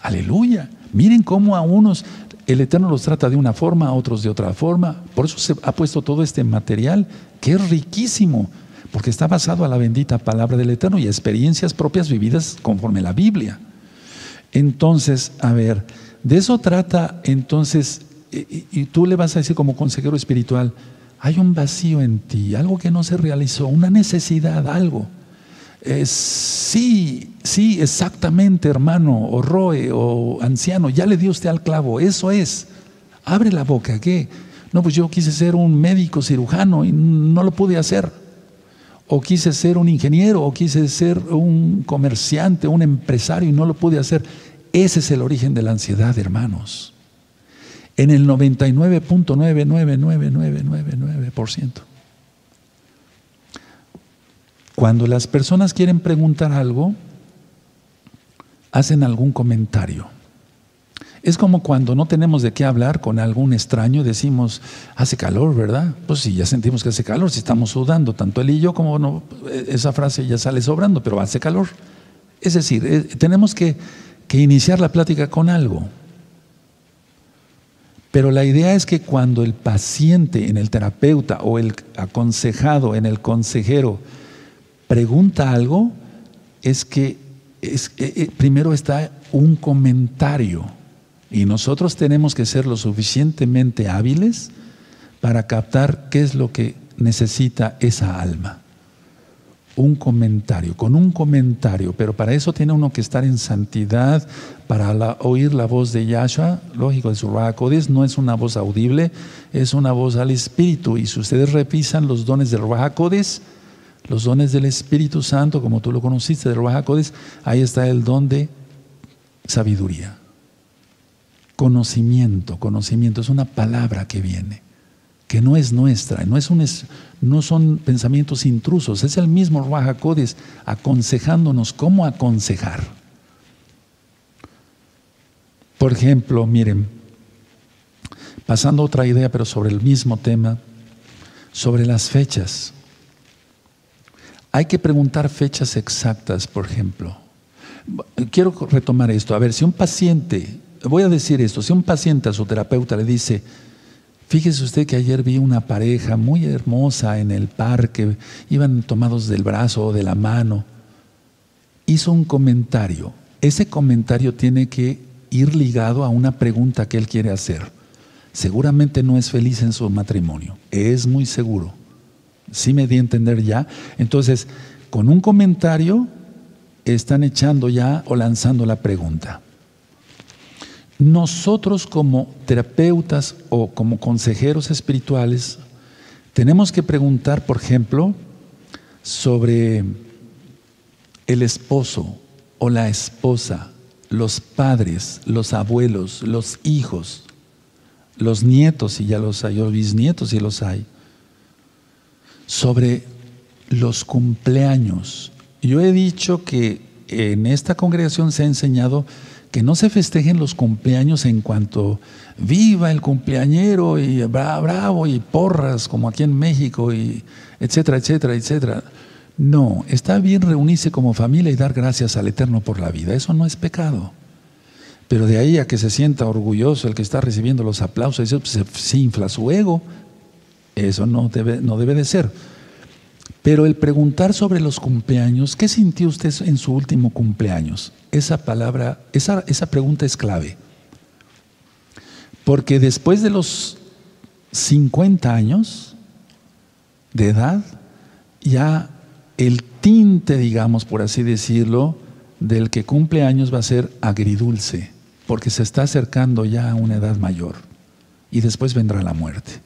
Aleluya. Miren cómo a unos el Eterno los trata de una forma, a otros de otra forma. Por eso se ha puesto todo este material que es riquísimo, porque está basado a la bendita palabra del Eterno y a experiencias propias vividas conforme la Biblia. Entonces, a ver, de eso trata entonces, y, tú le vas a decir como consejero espiritual, hay un vacío en ti, algo que no se realizó, una necesidad, algo. Sí, sí, exactamente, hermano, o roe, o anciano, ya le dio usted al clavo, eso es. Abre la boca, ¿qué? No, pues yo quise ser un médico cirujano y no lo pude hacer. O quise ser un ingeniero, o quise ser un comerciante, un empresario y no lo pude hacer. Ese es el origen de la ansiedad, hermanos. En el 99.999999%. Cuando las personas quieren preguntar algo, hacen algún comentario. Es como cuando no tenemos de qué hablar con algún extraño, decimos, hace calor, ¿verdad? Pues sí, ya sentimos que hace calor, si estamos sudando, tanto él y yo como no, esa frase ya sale sobrando, pero hace calor. Es decir, eh, tenemos que, que iniciar la plática con algo. Pero la idea es que cuando el paciente en el terapeuta o el aconsejado en el consejero pregunta algo, es que es, eh, primero está un comentario y nosotros tenemos que ser lo suficientemente hábiles para captar qué es lo que necesita esa alma. Un comentario, con un comentario, pero para eso tiene uno que estar en santidad, para oír la voz de Yahshua, lógico, de su Ruach no es una voz audible, es una voz al Espíritu. Y si ustedes repisan los dones del Ruach los dones del Espíritu Santo, como tú lo conociste, del Ruach ahí está el don de sabiduría conocimiento, conocimiento es una palabra que viene, que no es nuestra, no, es un, no son pensamientos intrusos, es el mismo Ruach aconsejándonos cómo aconsejar. Por ejemplo, miren, pasando otra idea, pero sobre el mismo tema, sobre las fechas. Hay que preguntar fechas exactas, por ejemplo. Quiero retomar esto. A ver, si un paciente voy a decir esto, si un paciente a su terapeuta le dice, fíjese usted que ayer vi una pareja muy hermosa en el parque, iban tomados del brazo o de la mano, hizo un comentario, ese comentario tiene que ir ligado a una pregunta que él quiere hacer. Seguramente no es feliz en su matrimonio, es muy seguro. ¿Sí me di a entender ya? Entonces, con un comentario están echando ya o lanzando la pregunta. Nosotros como terapeutas o como consejeros espirituales tenemos que preguntar, por ejemplo, sobre el esposo o la esposa, los padres, los abuelos, los hijos, los nietos, si ya los hay, los bisnietos, si los hay, sobre los cumpleaños. Yo he dicho que en esta congregación se ha enseñado que no se festejen los cumpleaños en cuanto viva el cumpleañero y bravo y porras como aquí en México y etcétera, etcétera, etcétera. No, está bien reunirse como familia y dar gracias al Eterno por la vida. Eso no es pecado. Pero de ahí a que se sienta orgulloso el que está recibiendo los aplausos, se, infla su ego. Eso no debe, no debe de ser. Pero el preguntar sobre los cumpleaños, ¿qué sintió usted en su último cumpleaños? Esa palabra, esa, esa pregunta es clave. Porque después de los 50 años de edad, ya el tinte, digamos, por así decirlo, del que cumple años va a ser agridulce, porque se está acercando ya a una edad mayor y después vendrá la muerte.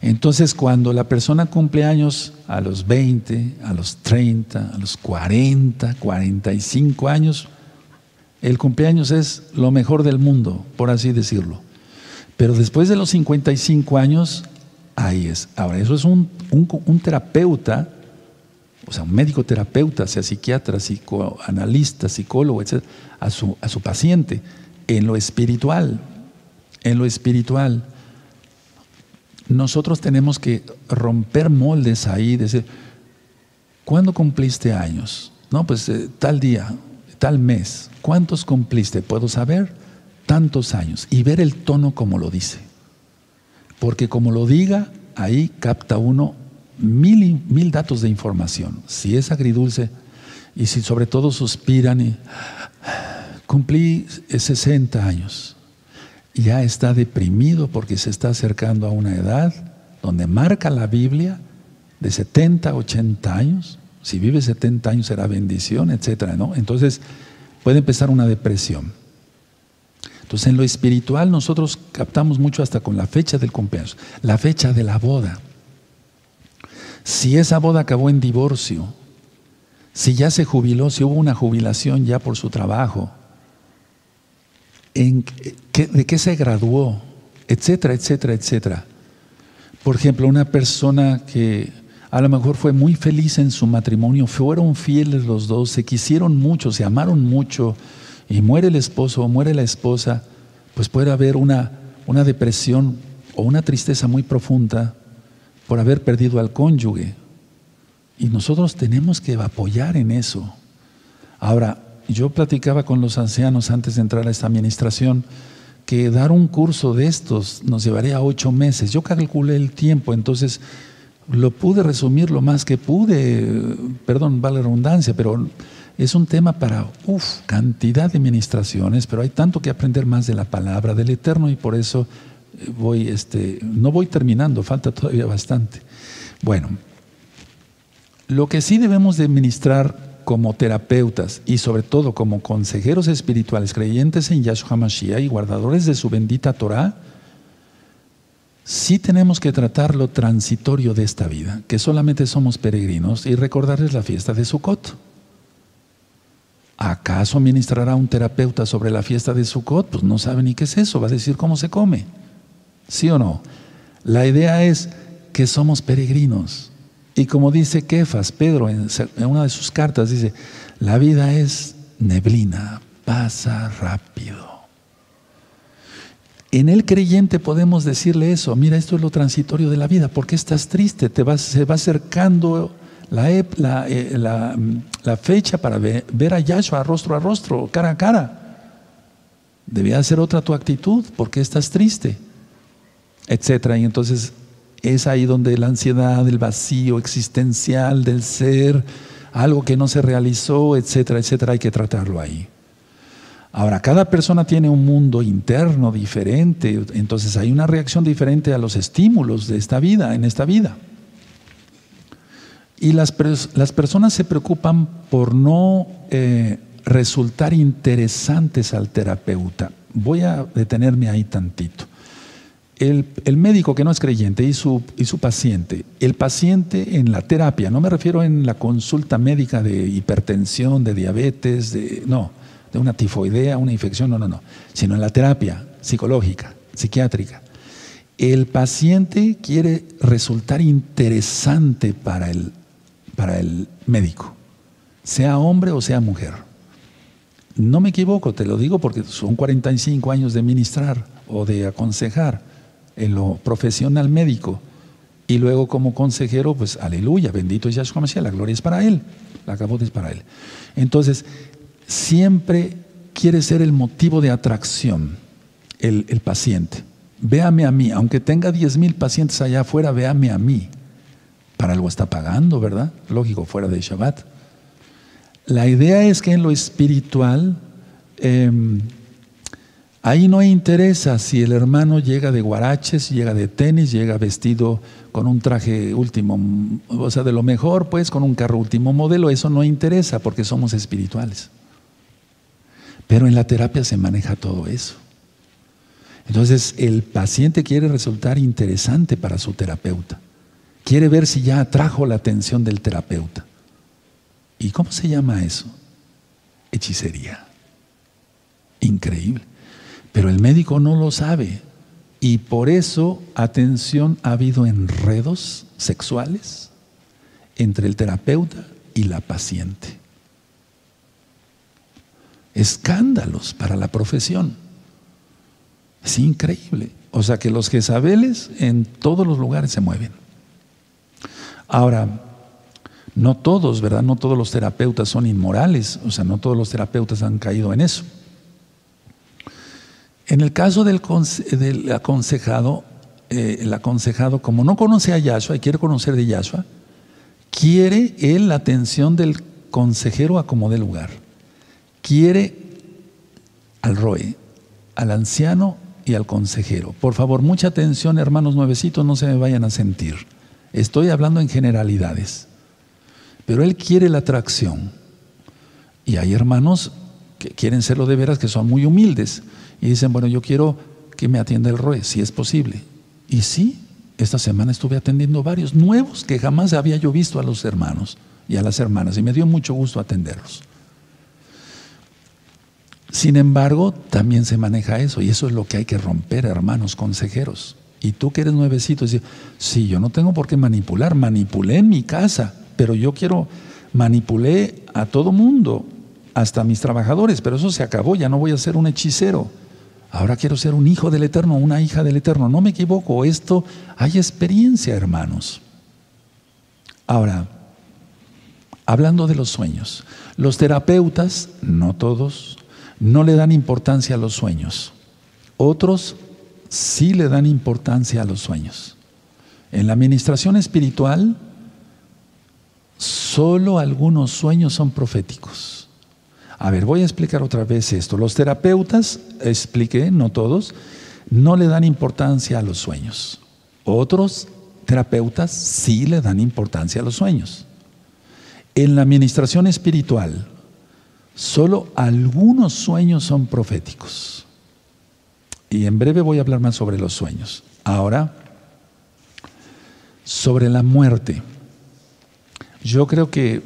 Entonces, cuando la persona cumple años a los 20, a los 30, a los 40, 45 años, el cumpleaños es lo mejor del mundo, por así decirlo. Pero después de los 55 años, ahí es. Ahora, eso es un, terapeuta, o sea, un médico terapeuta, sea psiquiatra, psicoanalista, psicólogo, etc., a su, a su paciente, en lo espiritual, en lo espiritual nosotros tenemos que romper moldes ahí, decir, ¿cuándo cumpliste años? No, pues eh, tal día, tal mes. ¿Cuántos cumpliste? ¿Puedo saber? Tantos años. Y ver el tono como lo dice. Porque como lo diga, ahí capta uno mil, mil datos de información. Si es agridulce y si sobre todo suspiran y cumplí 60 años ya está deprimido porque se está acercando a una edad donde marca la Biblia de 70, 80 años. Si vive 70 años será bendición, etcétera, ¿no? Entonces puede empezar una depresión. Entonces en lo espiritual nosotros captamos mucho hasta con la fecha del cumpleaños, la fecha de la boda. Si esa boda acabó en divorcio, si ya se jubiló, si hubo una jubilación ya por su trabajo, de qué se graduó, etcétera, etcétera, etcétera. Por ejemplo, una persona que a lo mejor fue muy feliz en su matrimonio, fueron fieles los dos, se quisieron mucho, se amaron mucho, y muere el esposo o muere la esposa, pues puede haber una, una depresión o una tristeza muy profunda por haber perdido al cónyuge. Y nosotros tenemos que apoyar en eso. Ahora, yo platicaba con los ancianos antes de entrar a esta administración que dar un curso de estos nos llevaría ocho meses. Yo calculé el tiempo, entonces lo pude resumir lo más que pude, perdón, vale redundancia, pero es un tema para uf, cantidad de administraciones, pero hay tanto que aprender más de la palabra del Eterno y por eso eh, voy, este, no voy terminando, falta todavía bastante. Bueno, lo que sí debemos de administrar como terapeutas y sobre todo como consejeros espirituales creyentes en Yahshua Mashiach y guardadores de su bendita Torah, sí tenemos que tratar lo transitorio de esta vida, que solamente somos peregrinos y recordarles la fiesta de Sukkot. ¿Acaso ministrará un terapeuta sobre la fiesta de Sukkot? Pues no sabe ni qué es eso, va a decir cómo se come. ¿Sí o no? La idea es que somos peregrinos. Y como dice Kefas, Pedro, en una de sus cartas, dice, la vida es neblina, pasa rápido. En el creyente podemos decirle eso, mira, esto es lo transitorio de la vida, ¿por qué estás triste? Te vas, se va acercando la, eh, la, fecha para ver, a Yahshua rostro a rostro, cara a cara. Debía ser otra tu actitud, ¿por qué estás triste? Etcétera. Y entonces es ahí donde la ansiedad, el vacío existencial del ser, algo que no se realizó, etcétera, etcétera, hay que tratarlo ahí. Ahora, cada persona tiene un mundo interno diferente, entonces hay una reacción diferente a los estímulos de esta vida, en esta vida. Y las, las personas se preocupan por no eh, resultar interesantes al terapeuta. Voy a detenerme ahí tantito el, médico que no es creyente y su, y su paciente, el paciente en la terapia, no me refiero en la consulta médica de hipertensión, de diabetes, de, no, de una tifoidea, una infección, no, no, no, sino en la terapia psicológica, psiquiátrica. El paciente quiere resultar interesante para el, para el médico, sea hombre o sea mujer. No me equivoco, te lo digo porque son 45 años de ministrar o de aconsejar en lo profesional médico. Y luego como consejero, pues aleluya, bendito es Yahshua Mashiach, la gloria es para Él, la cabot es para Él. Entonces, siempre quiere ser el motivo de atracción el, el paciente. Véame a mí, aunque tenga 10 mil pacientes allá afuera, véame a mí. Para algo está pagando, ¿verdad? Lógico, fuera de Shabbat. La idea es que en lo espiritual, em, Ahí no interesa si el hermano llega de guaraches, llega de tenis, llega vestido con un traje último, o sea, de lo mejor, pues, con un carro último modelo, eso no interesa porque somos espirituales. Pero en la terapia se maneja todo eso. Entonces, el paciente quiere resultar interesante para su terapeuta. Quiere ver si ya atrajo la atención del terapeuta. ¿Y cómo se llama eso? Hechicería. Increíble. Pero el médico no lo sabe. Y por eso, atención, ha habido enredos sexuales entre el terapeuta y la paciente. Escándalos para la profesión. Es increíble. O sea que los Jezabeles en todos los lugares se mueven. Ahora, no todos, ¿verdad? No todos los terapeutas son inmorales. O sea, no todos los terapeutas han caído en eso. En el caso del, aconsejado, eh, el aconsejado, como no conoce a Yahshua y quiere conocer de Yahshua, quiere él la atención del consejero a como de lugar. Quiere al roe, al anciano y al consejero. Por favor, mucha atención, hermanos nuevecitos, no se me vayan a sentir. Estoy hablando en generalidades. Pero él quiere la atracción. Y hay hermanos que quieren serlo de veras, que son muy humildes y dicen, bueno, yo quiero que me atienda el ROE, si es posible. Y sí, esta semana estuve atendiendo varios nuevos que jamás había yo visto a los hermanos y a las hermanas y me dio mucho gusto atenderlos. Sin embargo, también se maneja eso y eso es lo que hay que romper, hermanos consejeros. Y tú que eres nuevecito, dices, sí, yo no tengo por qué manipular, manipulé en mi casa, pero yo quiero, manipulé a todo mundo, hasta mis trabajadores, pero eso se acabó, ya no voy a ser un hechicero. Ahora quiero ser un hijo del Eterno, una hija del Eterno. No me equivoco, esto hay experiencia, hermanos. Ahora, hablando de los sueños, los terapeutas, no todos, no le dan importancia a los sueños. Otros sí le dan importancia a los sueños. En la administración espiritual, solo algunos sueños son proféticos. A ver, voy a explicar otra vez esto. Los terapeutas, expliqué, no todos, no le dan importancia a los sueños. Otros terapeutas sí le dan importancia a los sueños. En la administración espiritual, solo algunos sueños son proféticos. Y en breve voy a hablar más sobre los sueños. Ahora, sobre la muerte. Yo creo que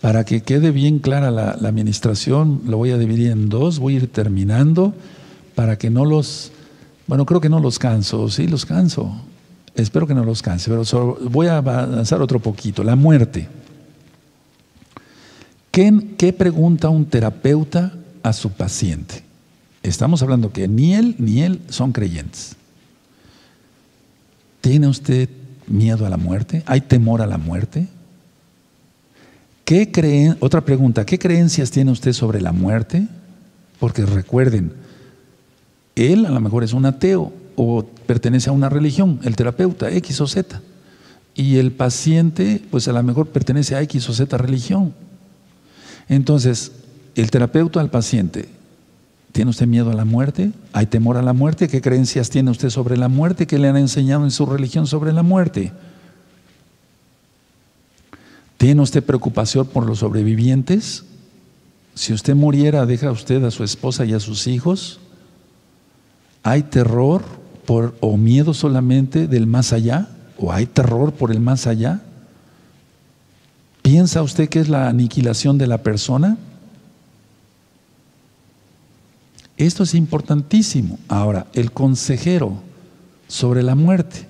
para que quede bien clara la, administración, lo voy a dividir en dos, voy a ir terminando para que no los, bueno, creo que no los canso, sí, los canso. Espero que no los canse, pero voy a avanzar otro poquito. La muerte. ¿Qué, ¿Qué pregunta un terapeuta a su paciente? Estamos hablando que ni él ni él son creyentes. ¿Tiene usted miedo a la muerte? ¿Hay temor a la muerte? ¿Qué creen, otra pregunta, ¿qué creencias tiene usted sobre la muerte? Porque recuerden, él a lo mejor es un ateo o pertenece a una religión, el terapeuta X o Z. Y el paciente, pues a lo mejor pertenece a X o Z religión. Entonces, el terapeuta al paciente, ¿tiene usted miedo a la muerte? ¿Hay temor a la muerte? ¿Qué creencias tiene usted sobre la muerte? ¿Qué le han enseñado en su religión sobre la muerte? ¿Tiene usted preocupación por los sobrevivientes? Si usted muriera, ¿deja usted a su esposa y a sus hijos? ¿Hay terror o miedo solamente del más allá? ¿O hay terror por el más allá? ¿Piensa usted que es la aniquilación de la persona? Esto es importantísimo. Ahora, el consejero sobre la muerte.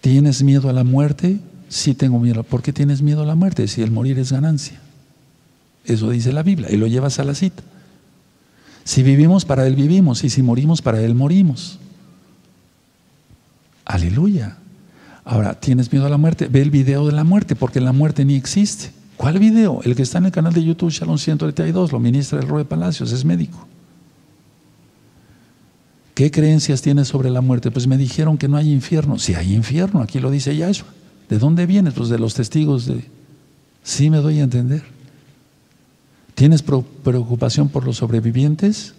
¿Tienes miedo a la muerte? Sí tengo miedo. ¿Por qué tienes miedo a la muerte si el morir es ganancia? Eso dice la Biblia y lo llevas a la cita. Si vivimos para Él vivimos y si morimos para Él morimos. Aleluya. Ahora, ¿tienes miedo a la muerte? Ve el video de la muerte porque la muerte ni existe. ¿Cuál video? El que está en el canal de YouTube Shalom 132, lo ministra el de Palacios, es médico. ¿Qué creencias tienes sobre la muerte? Pues me dijeron que no hay infierno. Si hay infierno, aquí lo dice Yahshua. ¿De dónde vienes? Pues de los testigos de... Sí me doy a entender. ¿Tienes preocupación por los sobrevivientes?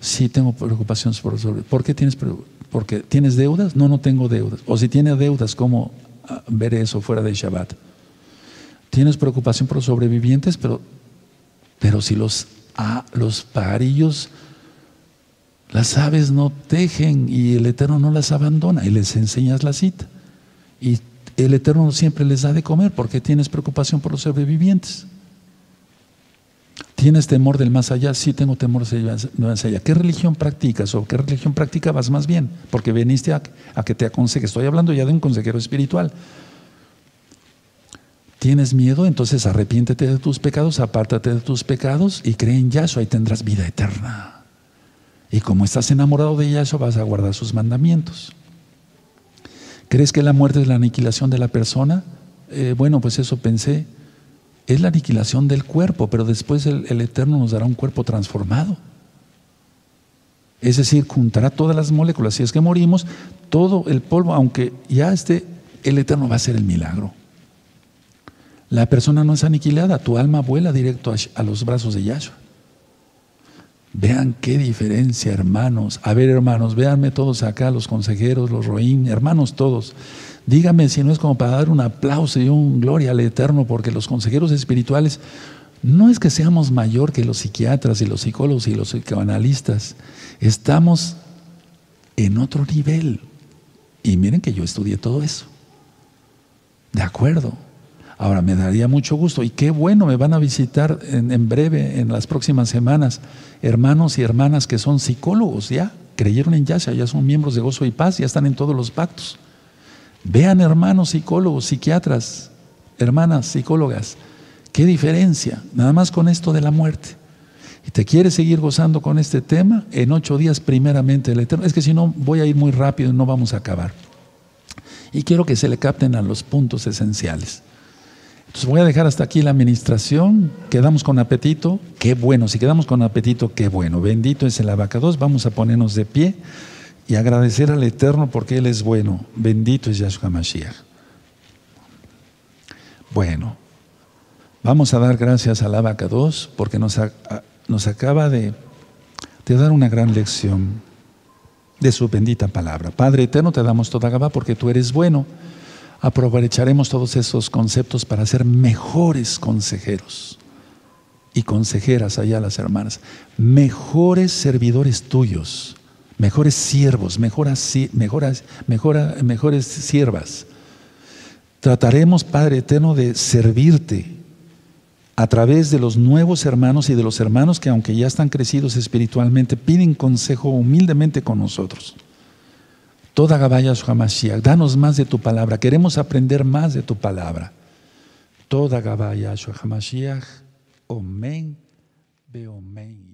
Sí tengo preocupaciones por sobre. ¿Por qué tienes porque tienes deudas? No, no tengo deudas. O si tienes deudas, ¿cómo ah, ver eso fuera de Shabbat? Tienes preocupación por los sobrevivientes, pero, pero si los, ah, los pajarillos, las aves no tejen y el Eterno no las abandona y les enseñas la cita. Y el Eterno siempre les da de comer porque tienes preocupación por los sobrevivientes. ¿Tienes temor del más allá? Sí, tengo temor del más allá. ¿Qué religión practicas o qué religión practicabas más bien? Porque viniste a, que te aconseje. Estoy hablando ya de un consejero espiritual. ¿Tienes miedo? Entonces arrepiéntete de tus pecados, apártate de tus pecados y cree en Yahshua y tendrás vida eterna. Y como estás enamorado de Yahshua, vas a guardar sus mandamientos. ¿Crees que la muerte es la aniquilación de la persona? Eh, bueno, pues eso pensé. Es la aniquilación del cuerpo, pero después el, Eterno nos dará un cuerpo transformado. Es decir, juntará todas las moléculas. Si es que morimos, todo el polvo, aunque ya esté, el Eterno va a hacer el milagro. La persona no es aniquilada, tu alma vuela directo a, los brazos de Yahshua. Vean qué diferencia, hermanos. A ver, hermanos, véanme todos acá, los consejeros, los roín, hermanos todos. Dígame si no es como para dar un aplauso y un gloria al Eterno, porque los consejeros espirituales no es que seamos mayor que los psiquiatras y los psicólogos y los psicoanalistas. Estamos en otro nivel. Y miren que yo estudié todo eso. De acuerdo. Ahora, me daría mucho gusto y qué bueno, me van a visitar en, breve, en las próximas semanas, hermanos y hermanas que son psicólogos ya, creyeron en Yahshua, ya son miembros de Gozo y Paz, ya están en todos los pactos. Vean hermanos psicólogos, psiquiatras, hermanas psicólogas, qué diferencia, nada más con esto de la muerte. Y te quieres seguir gozando con este tema, en ocho días primeramente el Eterno. Es que si no, voy a ir muy rápido y no vamos a acabar. Y quiero que se le capten a los puntos esenciales. Entonces voy a dejar hasta aquí la administración. Quedamos con apetito. Qué bueno. Si quedamos con apetito, qué bueno. Bendito es el abacados. Vamos a ponernos de pie y agradecer al Eterno porque Él es bueno. Bendito es Yahshua Mashiach. Bueno, vamos a dar gracias al abacados porque nos, nos acaba de, de, dar una gran lección de su bendita palabra. Padre Eterno, te damos toda Gabá porque tú eres bueno aprovecharemos todos esos conceptos para ser mejores consejeros y consejeras allá las hermanas, mejores servidores tuyos, mejores siervos, mejores, mejores, mejores siervas. Trataremos, Padre Eterno, de servirte a través de los nuevos hermanos y de los hermanos que aunque ya están crecidos espiritualmente, piden consejo humildemente con nosotros. Toda Gabaya Hamashiach, danos más de tu palabra, queremos aprender más de tu palabra. Toda Gabaya Hamashiach, Omen, Beomen.